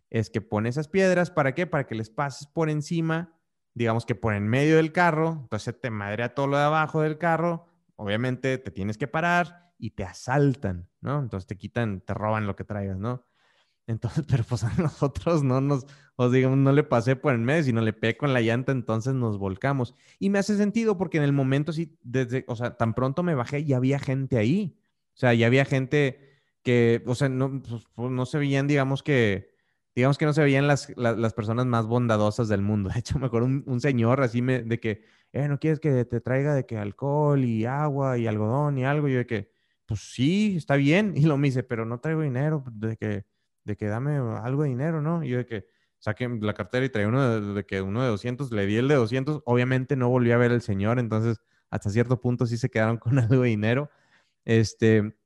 es que pone esas piedras, ¿para qué? Para que les pases por encima, digamos que por en medio del carro, entonces te madrea todo lo de abajo del carro, obviamente te tienes que parar y te asaltan, ¿no? Entonces te quitan, te roban lo que traigas, ¿no? Entonces, pero pues a nosotros no nos, os digamos, no le pasé por el medio, sino le pegué con la llanta, entonces nos volcamos. Y me hace sentido porque en el momento sí, desde, o sea, tan pronto me bajé y había gente ahí. O sea, ya había gente que, o sea, no, pues, pues, no se veían, digamos que, digamos que no se veían las, las, personas más bondadosas del mundo. De hecho, me acuerdo un, un señor así me, de que, eh, ¿no quieres que te traiga de que alcohol y agua y algodón y algo? Y yo de que, pues sí, está bien. Y lo me dice, pero no traigo dinero, de que, de que dame algo de dinero, ¿no? Y yo de que saqué la cartera y traía uno de, que uno de 200, le di el de 200. Obviamente no volví a ver al señor, entonces hasta cierto punto sí se quedaron con algo de dinero. Este,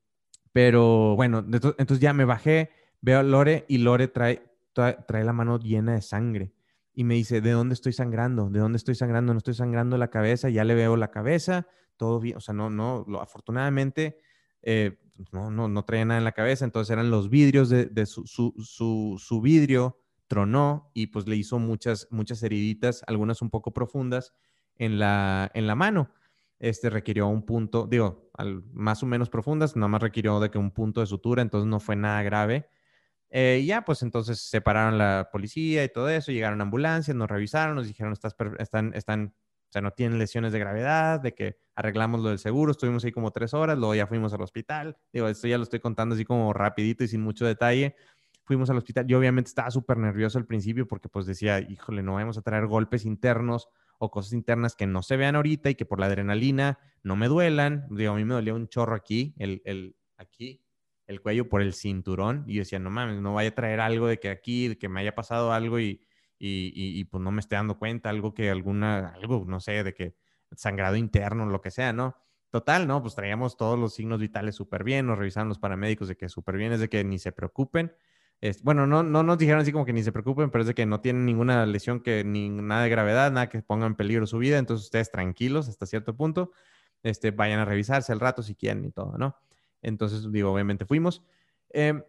pero bueno, entonces ya me bajé, veo a Lore y Lore trae, trae la mano llena de sangre y me dice, ¿de dónde estoy sangrando? ¿De dónde estoy sangrando? No estoy sangrando la cabeza, ya le veo la cabeza, todo bien, o sea, no, no, lo, afortunadamente eh, no, no, no traía nada en la cabeza, entonces eran los vidrios de, su, su, su, vidrio tronó y pues le hizo muchas, muchas heriditas, algunas un poco profundas en la, en la mano. Este requirió un punto, digo, más o menos profundas, nada más requirió de que un punto de sutura, entonces no fue nada grave. Eh, ya, pues entonces separaron la policía y todo eso, llegaron ambulancias, nos revisaron, nos dijeron, están, están o sea, no tienen lesiones de gravedad, de que arreglamos lo del seguro, estuvimos ahí como tres horas, luego ya fuimos al hospital. Digo, esto ya lo estoy contando así como rapidito y sin mucho detalle. Fuimos al hospital. Yo obviamente estaba súper nervioso al principio porque pues decía, híjole, no vamos a traer golpes internos o cosas internas que no se vean ahorita y que por la adrenalina no me duelan. Digo, a mí me dolía un chorro aquí, el, el aquí, el cuello por el cinturón. Y yo decía, no mames, no vaya a traer algo de que aquí, de que me haya pasado algo y, y, pues no me esté dando cuenta, algo que alguna, algo, no sé, de que sangrado interno, lo que sea, ¿no? Total, ¿no? Pues traíamos todos los signos vitales súper bien, nos revisaron los paramédicos de que súper bien, es de que ni se preocupen. Es, bueno, no, no nos dijeron así como que ni se preocupen, pero es de que no tienen ninguna lesión, que ni nada de gravedad, nada que ponga en peligro su vida, entonces ustedes tranquilos hasta cierto punto, este, vayan a revisarse al rato si quieren y todo, ¿no? Entonces, digo, obviamente fuimos. Eh,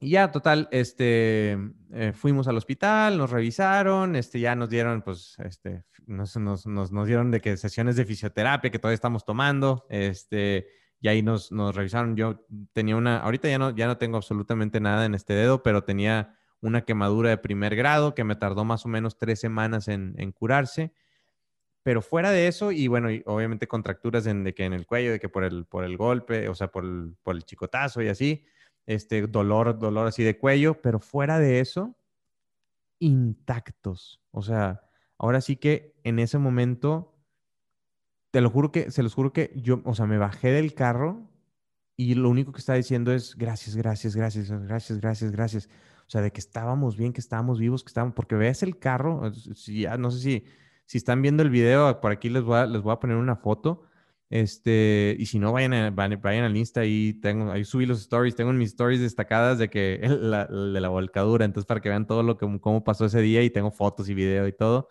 y ya, total, este, eh, fuimos al hospital, nos revisaron, este, ya nos dieron, pues, este, nos, nos, nos, dieron de que sesiones de fisioterapia que todavía estamos tomando, este, y ahí nos, nos revisaron. Yo tenía una, ahorita ya no, ya no tengo absolutamente nada en este dedo, pero tenía una quemadura de primer grado que me tardó más o menos tres semanas en, en curarse. Pero fuera de eso, y bueno, y obviamente contracturas en, de que en el cuello, de que por el, por el golpe, o sea, por el, por el chicotazo y así, este dolor, dolor así de cuello, pero fuera de eso, intactos. O sea, ahora sí que en ese momento, te lo juro que, se los juro que yo, o sea, me bajé del carro y lo único que estaba diciendo es gracias, gracias, gracias, gracias, gracias, gracias. O sea, de que estábamos bien, que estábamos vivos, que estábamos, porque ves el carro, si ya, no sé si, si están viendo el video, por aquí les voy a, les voy a poner una foto este, y si no, vayan, vayan, al Insta y tengo, ahí subí los stories, tengo mis stories destacadas de que la, de la volcadura, entonces para que vean todo lo que, cómo pasó ese día y tengo fotos y video y todo.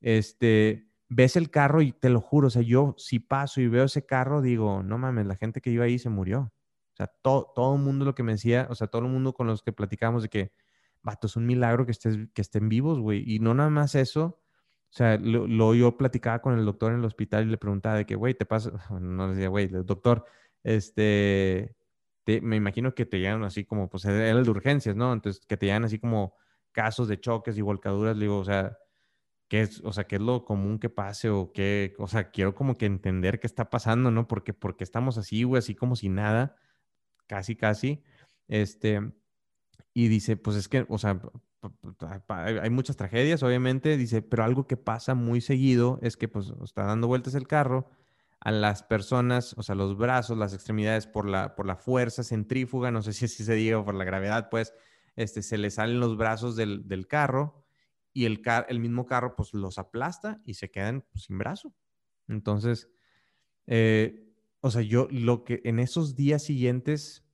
Este, ves el carro y te lo juro, o sea, yo si paso y veo ese carro, digo, no mames, la gente que iba ahí se murió. O sea, todo, todo el mundo lo que me decía, o sea, todo el mundo con los que platicamos de que, vato, es un milagro que, estés, que estén vivos, güey. Y no nada más eso, o sea, lo, yo platicaba con el doctor en el hospital y le preguntaba de que, güey, te pasa, no le decía, güey, doctor, este, me imagino que te llegan así como, pues era el de urgencias, ¿no? Entonces, que te llegan así como casos de choques y volcaduras, le digo, o sea, ¿qué es, o sea, qué es lo común que pase o qué, o sea, quiero como que entender qué está pasando, ¿no? Porque, porque estamos así, güey, así como si nada, casi, casi, este, y dice, pues es que, o sea, hay muchas tragedias, obviamente, dice, pero algo que pasa muy seguido es que pues está dando vueltas el carro, a las personas, o sea, los brazos, las extremidades por la, por la fuerza centrífuga, no sé si así se diga, o por la gravedad, pues, este, se le salen los brazos del, del carro y el, el mismo carro pues los aplasta y se quedan pues, sin brazo. Entonces, eh, o sea, yo lo que en esos días siguientes,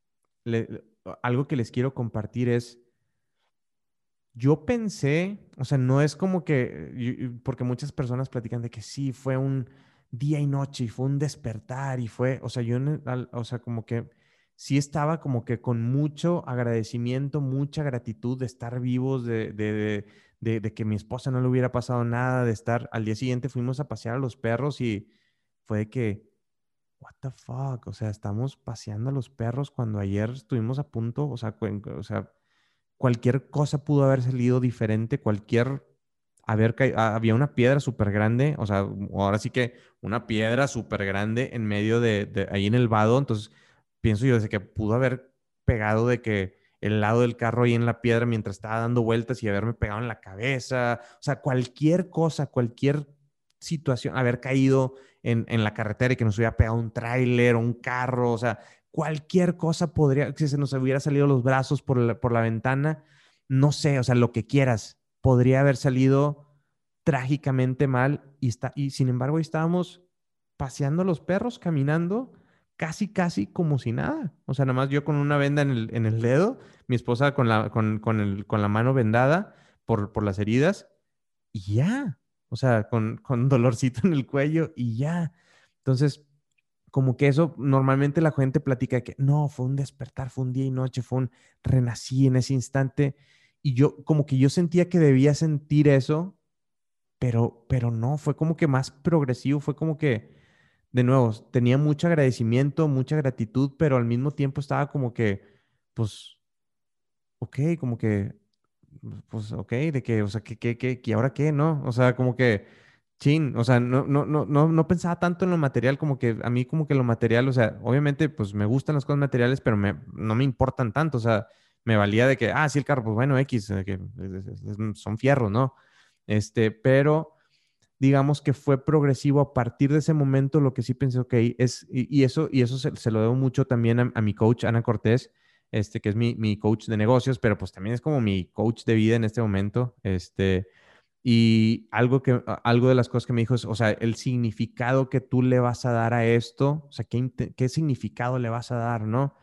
algo que les quiero compartir es, yo pensé, o sea, no es como que, porque muchas personas platican de que sí, fue un día y noche y fue un despertar y fue, o sea, yo, o sea, como que sí estaba como que con mucho agradecimiento, mucha gratitud de estar vivos, de, de, de, que mi esposa no le hubiera pasado nada, de estar, al día siguiente fuimos a pasear a los perros y fue que, what the fuck, o sea, estamos paseando a los perros cuando ayer estuvimos a punto, o sea, o sea cualquier cosa pudo haber salido diferente, cualquier haber había una piedra súper grande, o sea, ahora sí que una piedra súper grande en medio de, de, ahí en el vado, entonces pienso yo, desde que pudo haber pegado de que el lado del carro ahí en la piedra mientras estaba dando vueltas y haberme pegado en la cabeza, o sea, cualquier cosa, cualquier situación, haber caído en, en la carretera y que nos hubiera pegado un tráiler o un carro, o sea, cualquier cosa podría, si se nos hubiera salido los brazos por la, por la ventana, no sé, o sea, lo que quieras, podría haber salido trágicamente mal y, está, y sin embargo estábamos paseando los perros, caminando casi, casi como si nada. O sea, nada más yo con una venda en el, en el dedo, mi esposa con la, con, con, el, con la mano vendada por, por las heridas y ya. O sea, con, con dolorcito en el cuello y ya. Entonces, como que eso normalmente la gente platica que no, fue un despertar, fue un día y noche, fue un renací en ese instante. Y yo, como que yo sentía que debía sentir eso, pero, pero no, fue como que más progresivo, fue como que de nuevo, tenía mucho agradecimiento, mucha gratitud, pero al mismo tiempo estaba como que, pues, ok, como que, pues, ok, de que, o sea, que, que, que, ¿y ahora qué, no? O sea, como que, chin, o sea, no, no, no, no, no pensaba tanto en lo material, como que a mí como que lo material, o sea, obviamente, pues, me gustan las cosas materiales, pero me, no me importan tanto, o sea, me valía de que, ah, sí, el carro, pues, bueno, X, que son fierros, ¿no? Este, pero digamos que fue progresivo a partir de ese momento, lo que sí pensé, ok, es, y, eso, y eso se, lo debo mucho también a, mi coach, Ana Cortés, este, que es mi, mi, coach de negocios, pero pues también es como mi coach de vida en este momento, este, y algo, que, algo de las cosas que me dijo es, o sea, el significado que tú le vas a dar a esto, o sea, qué, qué significado le vas a dar, ¿no?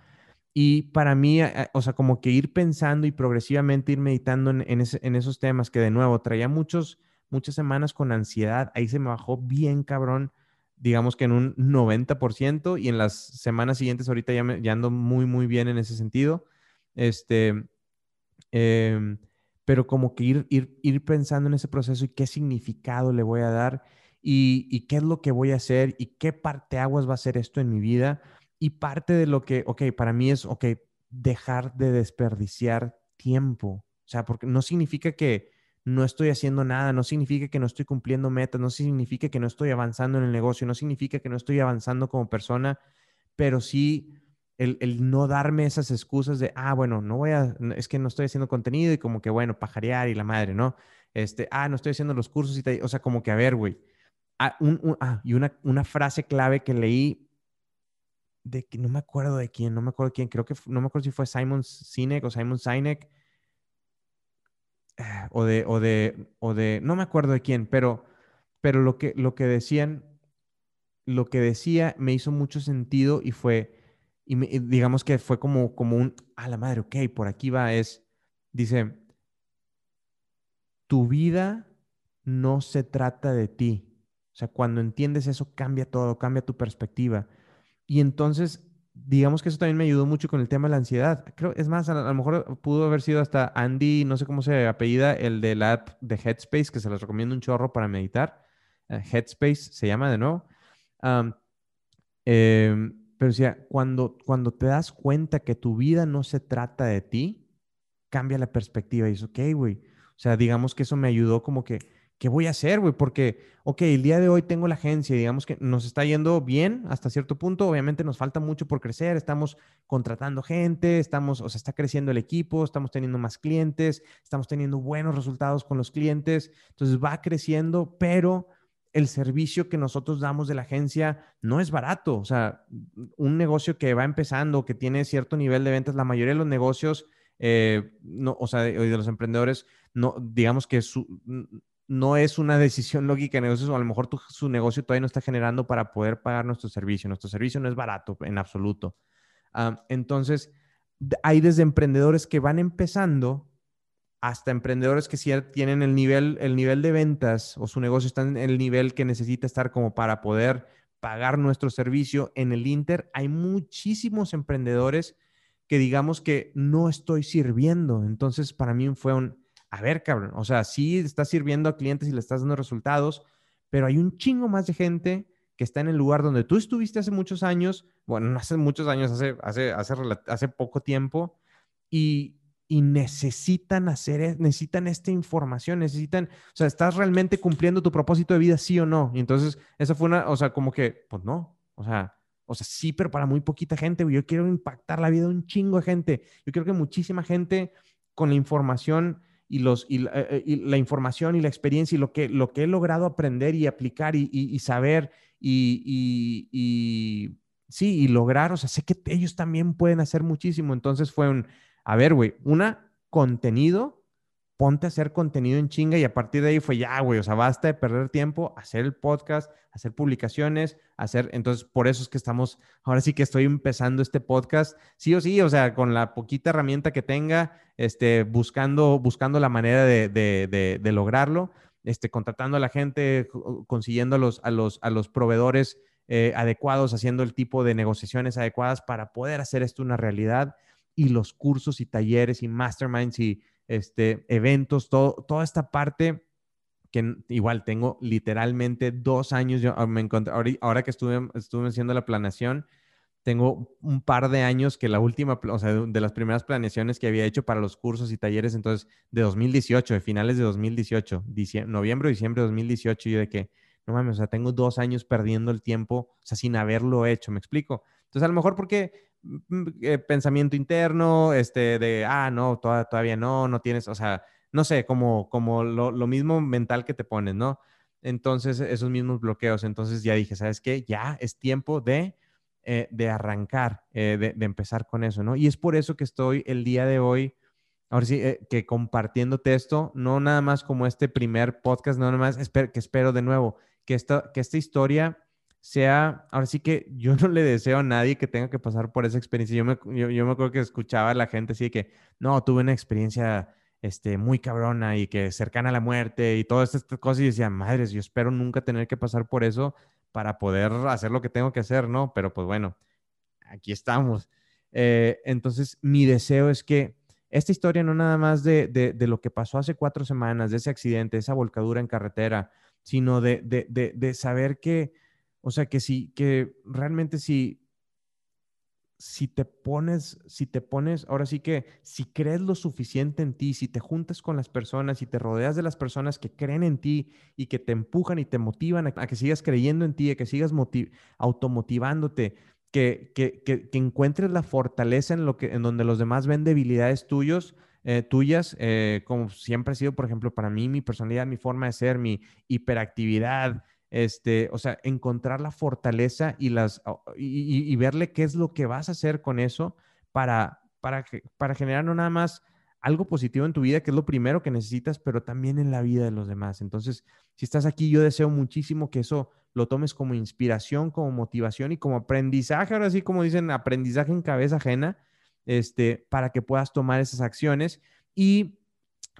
Y para mí, o sea, como que ir pensando y progresivamente ir meditando en, en, esos temas que de nuevo traía muchos muchas semanas con ansiedad, ahí se me bajó bien cabrón, digamos que en un 90% y en las semanas siguientes ahorita ya, me, ando muy, muy bien en ese sentido. Este, em, pero como que ir, ir, ir pensando en ese proceso y qué significado le voy a dar y, y qué es lo que voy a hacer y qué parte aguas va a ser esto en mi vida. Y parte de lo que, ok, para mí es, ok, dejar de desperdiciar tiempo. O sea, porque no significa que, no estoy haciendo nada, no significa que no estoy cumpliendo metas, no significa que no estoy avanzando en el negocio, no significa que no estoy avanzando como persona, pero sí el, no darme esas excusas de, ah, bueno, no voy a, es que no estoy haciendo contenido y como que, bueno, pajarear y la madre, ¿no? Este, ah, no estoy haciendo los cursos y o sea, como que, a ver, güey. Ah, ah, y una, una frase clave que leí de que no me acuerdo de quién, no me acuerdo de quién, creo que no me acuerdo si fue Simon Sinek o Simon Sinek, o de, o de, o de, no me acuerdo de quién, pero, pero lo que, lo que decían, lo que decía me hizo mucho sentido y fue, y digamos que fue como, como un, a la madre, ok, por aquí va, es, dice, tu vida no se trata de ti. O sea, cuando entiendes eso, cambia todo, cambia tu perspectiva. Y entonces digamos que eso también me ayudó mucho con el tema de la ansiedad. Creo, es más, a, lo mejor pudo haber sido hasta Andy, no sé cómo se apellida, el de la app de Headspace, que se los recomiendo un chorro para meditar. Eh, Headspace se llama de nuevo. Em, pero decía, cuando, cuando te das cuenta que tu vida no se trata de ti, cambia la perspectiva y es ok, güey. O sea, digamos que eso me ayudó como que, ¿qué voy a hacer, güey? Porque, ok, el día de hoy tengo la agencia, digamos que nos está yendo bien hasta cierto punto, obviamente nos falta mucho por crecer, estamos contratando gente, estamos, o sea, está creciendo el equipo, estamos teniendo más clientes, estamos teniendo buenos resultados con los clientes, entonces va creciendo, pero el servicio que nosotros damos de la agencia no es barato, o sea, un negocio que va empezando, que tiene cierto nivel de ventas, la mayoría de los negocios, eh, o sea, de, de los emprendedores, no, digamos que su, no es una decisión lógica de negocios o a lo mejor su negocio todavía no está generando para poder pagar nuestro servicio. Nuestro servicio no es barato en absoluto. Ah, entonces, hay desde emprendedores que van empezando hasta emprendedores que sí tienen el nivel, el nivel de ventas o su negocio está en el nivel que necesita estar como para poder pagar nuestro servicio. En el Inter hay muchísimos emprendedores que digamos que no estoy sirviendo. Entonces, para mí fue un, a ver, cabrón, o sea, sí estás sirviendo a clientes y le estás dando resultados, pero hay un chingo más de gente que está en el lugar donde tú estuviste hace muchos años, bueno, no hace muchos años, hace, hace, hace, poco tiempo, y, y necesitan hacer, e, necesitan esta información, necesitan, o sea, ¿estás realmente cumpliendo tu propósito de vida, sí o no? Y entonces, esa fue una, o sea, como que, pues no, o sea, o sea, sí, pero para muy poquita gente, yo quiero impactar la vida de un chingo de gente. Yo creo que muchísima gente con la información y, los, eh, eh, y, la información y la experiencia y lo que, lo que he logrado aprender y aplicar y, y saber y, sí, y lograr, o sea, sé que ellos también pueden hacer muchísimo. Entonces fue un, a ver, güey, una, contenido ponte a hacer contenido en chinga y a partir de ahí fue ya, güey, o sea, basta de perder tiempo, hacer el podcast, hacer publicaciones, hacer, entonces por eso es que estamos, ahora sí que estoy empezando este podcast, sí o sí, o sea, con la poquita herramienta que tenga, este, buscando, buscando la manera de, de, de, lograrlo, este, contratando a la gente, consiguiendo a los, a los, a los proveedores eh, adecuados, haciendo el tipo de negociaciones adecuadas para poder hacer esto una realidad y los cursos y talleres y masterminds y este, eventos, todo, toda esta parte que igual tengo literalmente dos años, yo ah, me encontré, ahora que estuve, estuve haciendo la planeación, tengo un par de años que la última, o sea, de las primeras planeaciones que había hecho para los cursos y talleres, entonces, de 2018, de finales de 2018, noviembre, diciembre de 2018, yo de que, no mames, o sea, tengo dos años perdiendo el tiempo, o sea, sin haberlo hecho, ¿me explico? Entonces, a lo mejor porque eh, pensamiento interno, este, de, ah, no, todavía no, no tienes, o sea, no sé, como, como lo, mismo mental que te pones, ¿no? Entonces, esos mismos bloqueos. Entonces ya dije, ¿sabes qué? Ya es tiempo de, eh, de arrancar, eh, de, empezar con eso, ¿no? Y es por eso que estoy el día de hoy, ahora sí, que compartiéndote esto, no nada más como este primer podcast, no nada más, que espero de nuevo, que esta, que esta historia sea, ahora sí que yo no le deseo a nadie que tenga que pasar por esa experiencia. Yo me, yo, me acuerdo que escuchaba a la gente así de que, no, tuve una experiencia este, muy cabrona y que cercana a la muerte y todas estas cosas y decía, madres, yo espero nunca tener que pasar por eso para poder hacer lo que tengo que hacer, ¿no? Pero pues bueno, aquí estamos. Eh, entonces, mi deseo es que esta historia no nada más de, de, de, lo que pasó hace cuatro semanas, de ese accidente, esa volcadura en carretera, sino de, de saber que o sea, que si, que realmente si, si te pones, si te pones, ahora sí que si crees lo suficiente en ti, si te juntas con las personas y te rodeas de las personas que creen en ti y que te empujan y te motivan a, que sigas creyendo en ti, a que sigas automotivándote, que, que, que, encuentres la fortaleza en, lo que, en donde los demás ven debilidades tuyos, eh, tuyas, eh, como siempre ha sido, por ejemplo, para mí, mi personalidad, mi forma de ser, mi hiperactividad, este, o sea, encontrar la fortaleza y, las, y, verle qué es lo que vas a hacer con eso para, para, para generar no nada más algo positivo en tu vida, que es lo primero que necesitas, pero también en la vida de los demás. Entonces, si estás aquí, yo deseo muchísimo que eso lo tomes como inspiración, como motivación y como aprendizaje, ahora sí como dicen, aprendizaje en cabeza ajena, este, para que puedas tomar esas acciones. Y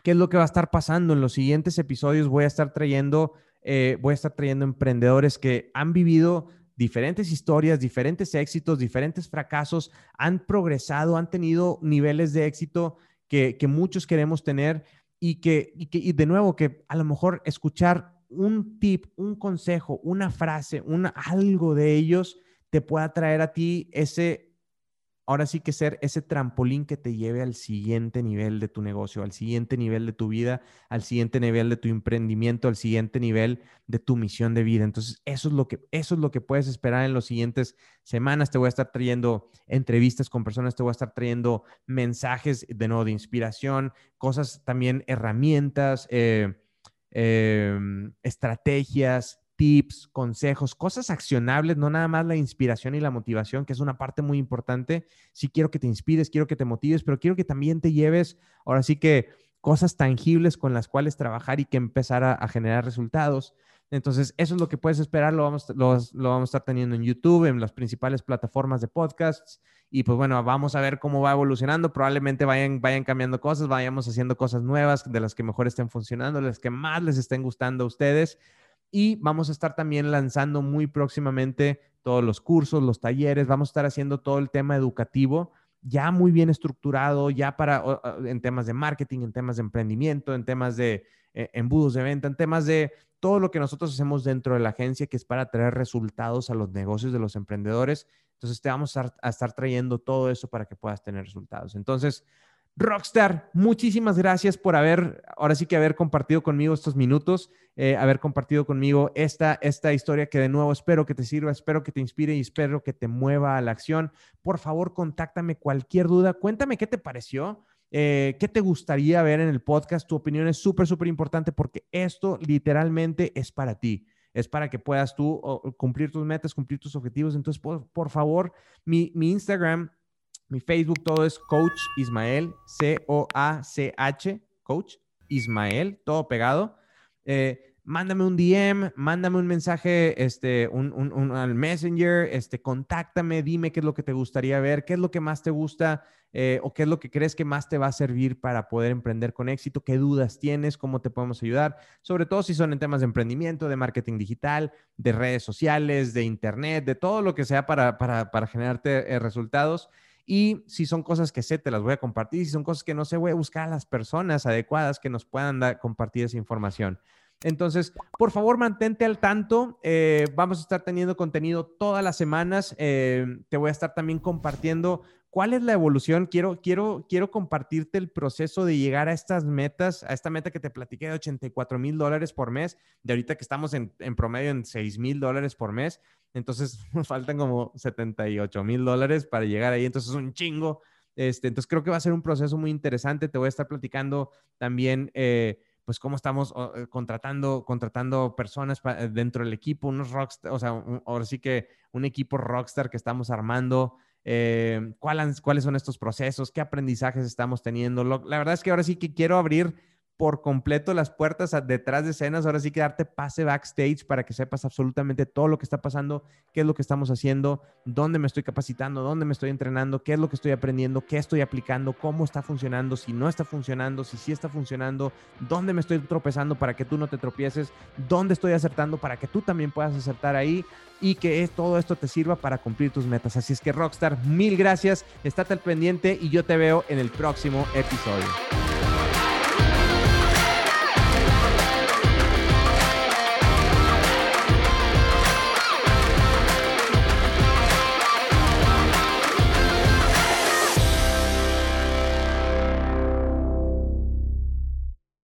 qué es lo que va a estar pasando en los siguientes episodios, voy a estar trayendo eh, voy a estar trayendo emprendedores que han vivido diferentes historias, diferentes éxitos, diferentes fracasos, han progresado, han tenido niveles de éxito que, muchos queremos tener y que, y de nuevo, que a lo mejor escuchar un tip, un consejo, una frase, una, algo de ellos te pueda traer a ti ese, ahora sí que ser ese trampolín que te lleve al siguiente nivel de tu negocio, al siguiente nivel de tu vida, al siguiente nivel de tu emprendimiento, al siguiente nivel de tu misión de vida. Entonces, eso es lo que, eso es lo que puedes esperar en las siguientes semanas. Te voy a estar trayendo entrevistas con personas, te voy a estar trayendo mensajes de nuevo de inspiración, cosas también, herramientas, eh, em, estrategias, tips, consejos, cosas accionables, no nada más la inspiración y la motivación, que es una parte muy importante. Sí quiero que te inspires, quiero que te motives, pero quiero que también te lleves, ahora sí que cosas tangibles con las cuales trabajar y que empezar a, generar resultados. Entonces, eso es lo que puedes esperar, lo vamos, lo, vamos a estar teniendo en YouTube, en las principales plataformas de podcasts. Y pues bueno, vamos a ver cómo va evolucionando. Probablemente vayan, vayan cambiando cosas, vayamos haciendo cosas nuevas de las que mejor estén funcionando, las que más les estén gustando a ustedes. Y vamos a estar también lanzando muy próximamente todos los cursos, los talleres, vamos a estar haciendo todo el tema educativo ya muy bien estructurado, ya para en temas de marketing, en temas de emprendimiento, en temas de eh, embudos de venta, en temas de todo lo que nosotros hacemos dentro de la agencia, que es para traer resultados a los negocios de los emprendedores. Entonces te vamos a, a estar trayendo todo eso para que puedas tener resultados. Entonces, Rockstar, muchísimas gracias por haber, ahora sí que haber compartido conmigo estos minutos, eh, haber compartido conmigo esta, esta historia que de nuevo espero que te sirva, espero que te inspire y espero que te mueva a la acción. Por favor, contáctame cualquier duda, cuéntame qué te pareció, eh, qué te gustaría ver en el podcast. Tu opinión es súper, súper importante porque esto literalmente es para ti es para que puedas tú cumplir tus metas, cumplir tus objetivos. Entonces, por, por favor, mi, mi, Instagram mi Facebook todo es Coach Ismael, C-O-A-C-H, Coach Ismael, todo pegado. Eh, mándame un DM, mándame un mensaje este, un, al Messenger, este, contáctame, dime qué es lo que te gustaría ver, qué es lo que más te gusta eh, o qué es lo que crees que más te va a servir para poder emprender con éxito, qué dudas tienes, cómo te podemos ayudar, sobre todo si son en temas de emprendimiento, de marketing digital, de redes sociales, de internet, de todo lo que sea para, para, generarte eh, resultados. Y si son cosas que sé, te las voy a compartir. Si son cosas que no sé, voy a buscar a las personas adecuadas que nos puedan dar, compartir esa información. Entonces, por favor, mantente al tanto. Eh, vamos a estar teniendo contenido todas las semanas. Eh, te voy a estar también compartiendo ¿Cuál es la evolución? Quiero, quiero, quiero compartirte el proceso de llegar a estas metas, a esta meta que te platiqué de 84 mil dólares por mes, de ahorita que estamos en, en promedio en 6 mil dólares por mes. Entonces nos faltan como 78 mil dólares para llegar ahí. Entonces es un chingo. Este, entonces creo que va a ser un proceso muy interesante. Te voy a estar platicando también. Eh, pues cómo estamos eh, contratando, contratando personas dentro del equipo, unos rockstar, o sea, ahora sí que un equipo rockstar que estamos armando, eh, ¿cuáles, cuáles son estos procesos, qué aprendizajes estamos teniendo. la verdad es que ahora sí que quiero abrir por completo las puertas detrás de escenas. Ahora sí que darte pase backstage para que sepas absolutamente todo lo que está pasando, qué es lo que estamos haciendo, dónde me estoy capacitando, dónde me estoy entrenando, qué es lo que estoy aprendiendo, qué estoy aplicando, cómo está funcionando, si no está funcionando, si sí está funcionando, dónde me estoy tropezando para que tú no te tropieces, dónde estoy acertando para que tú también puedas acertar ahí y que todo esto te sirva para cumplir tus metas. Así es que Rockstar, mil gracias, estate al pendiente y yo te veo en el próximo episodio.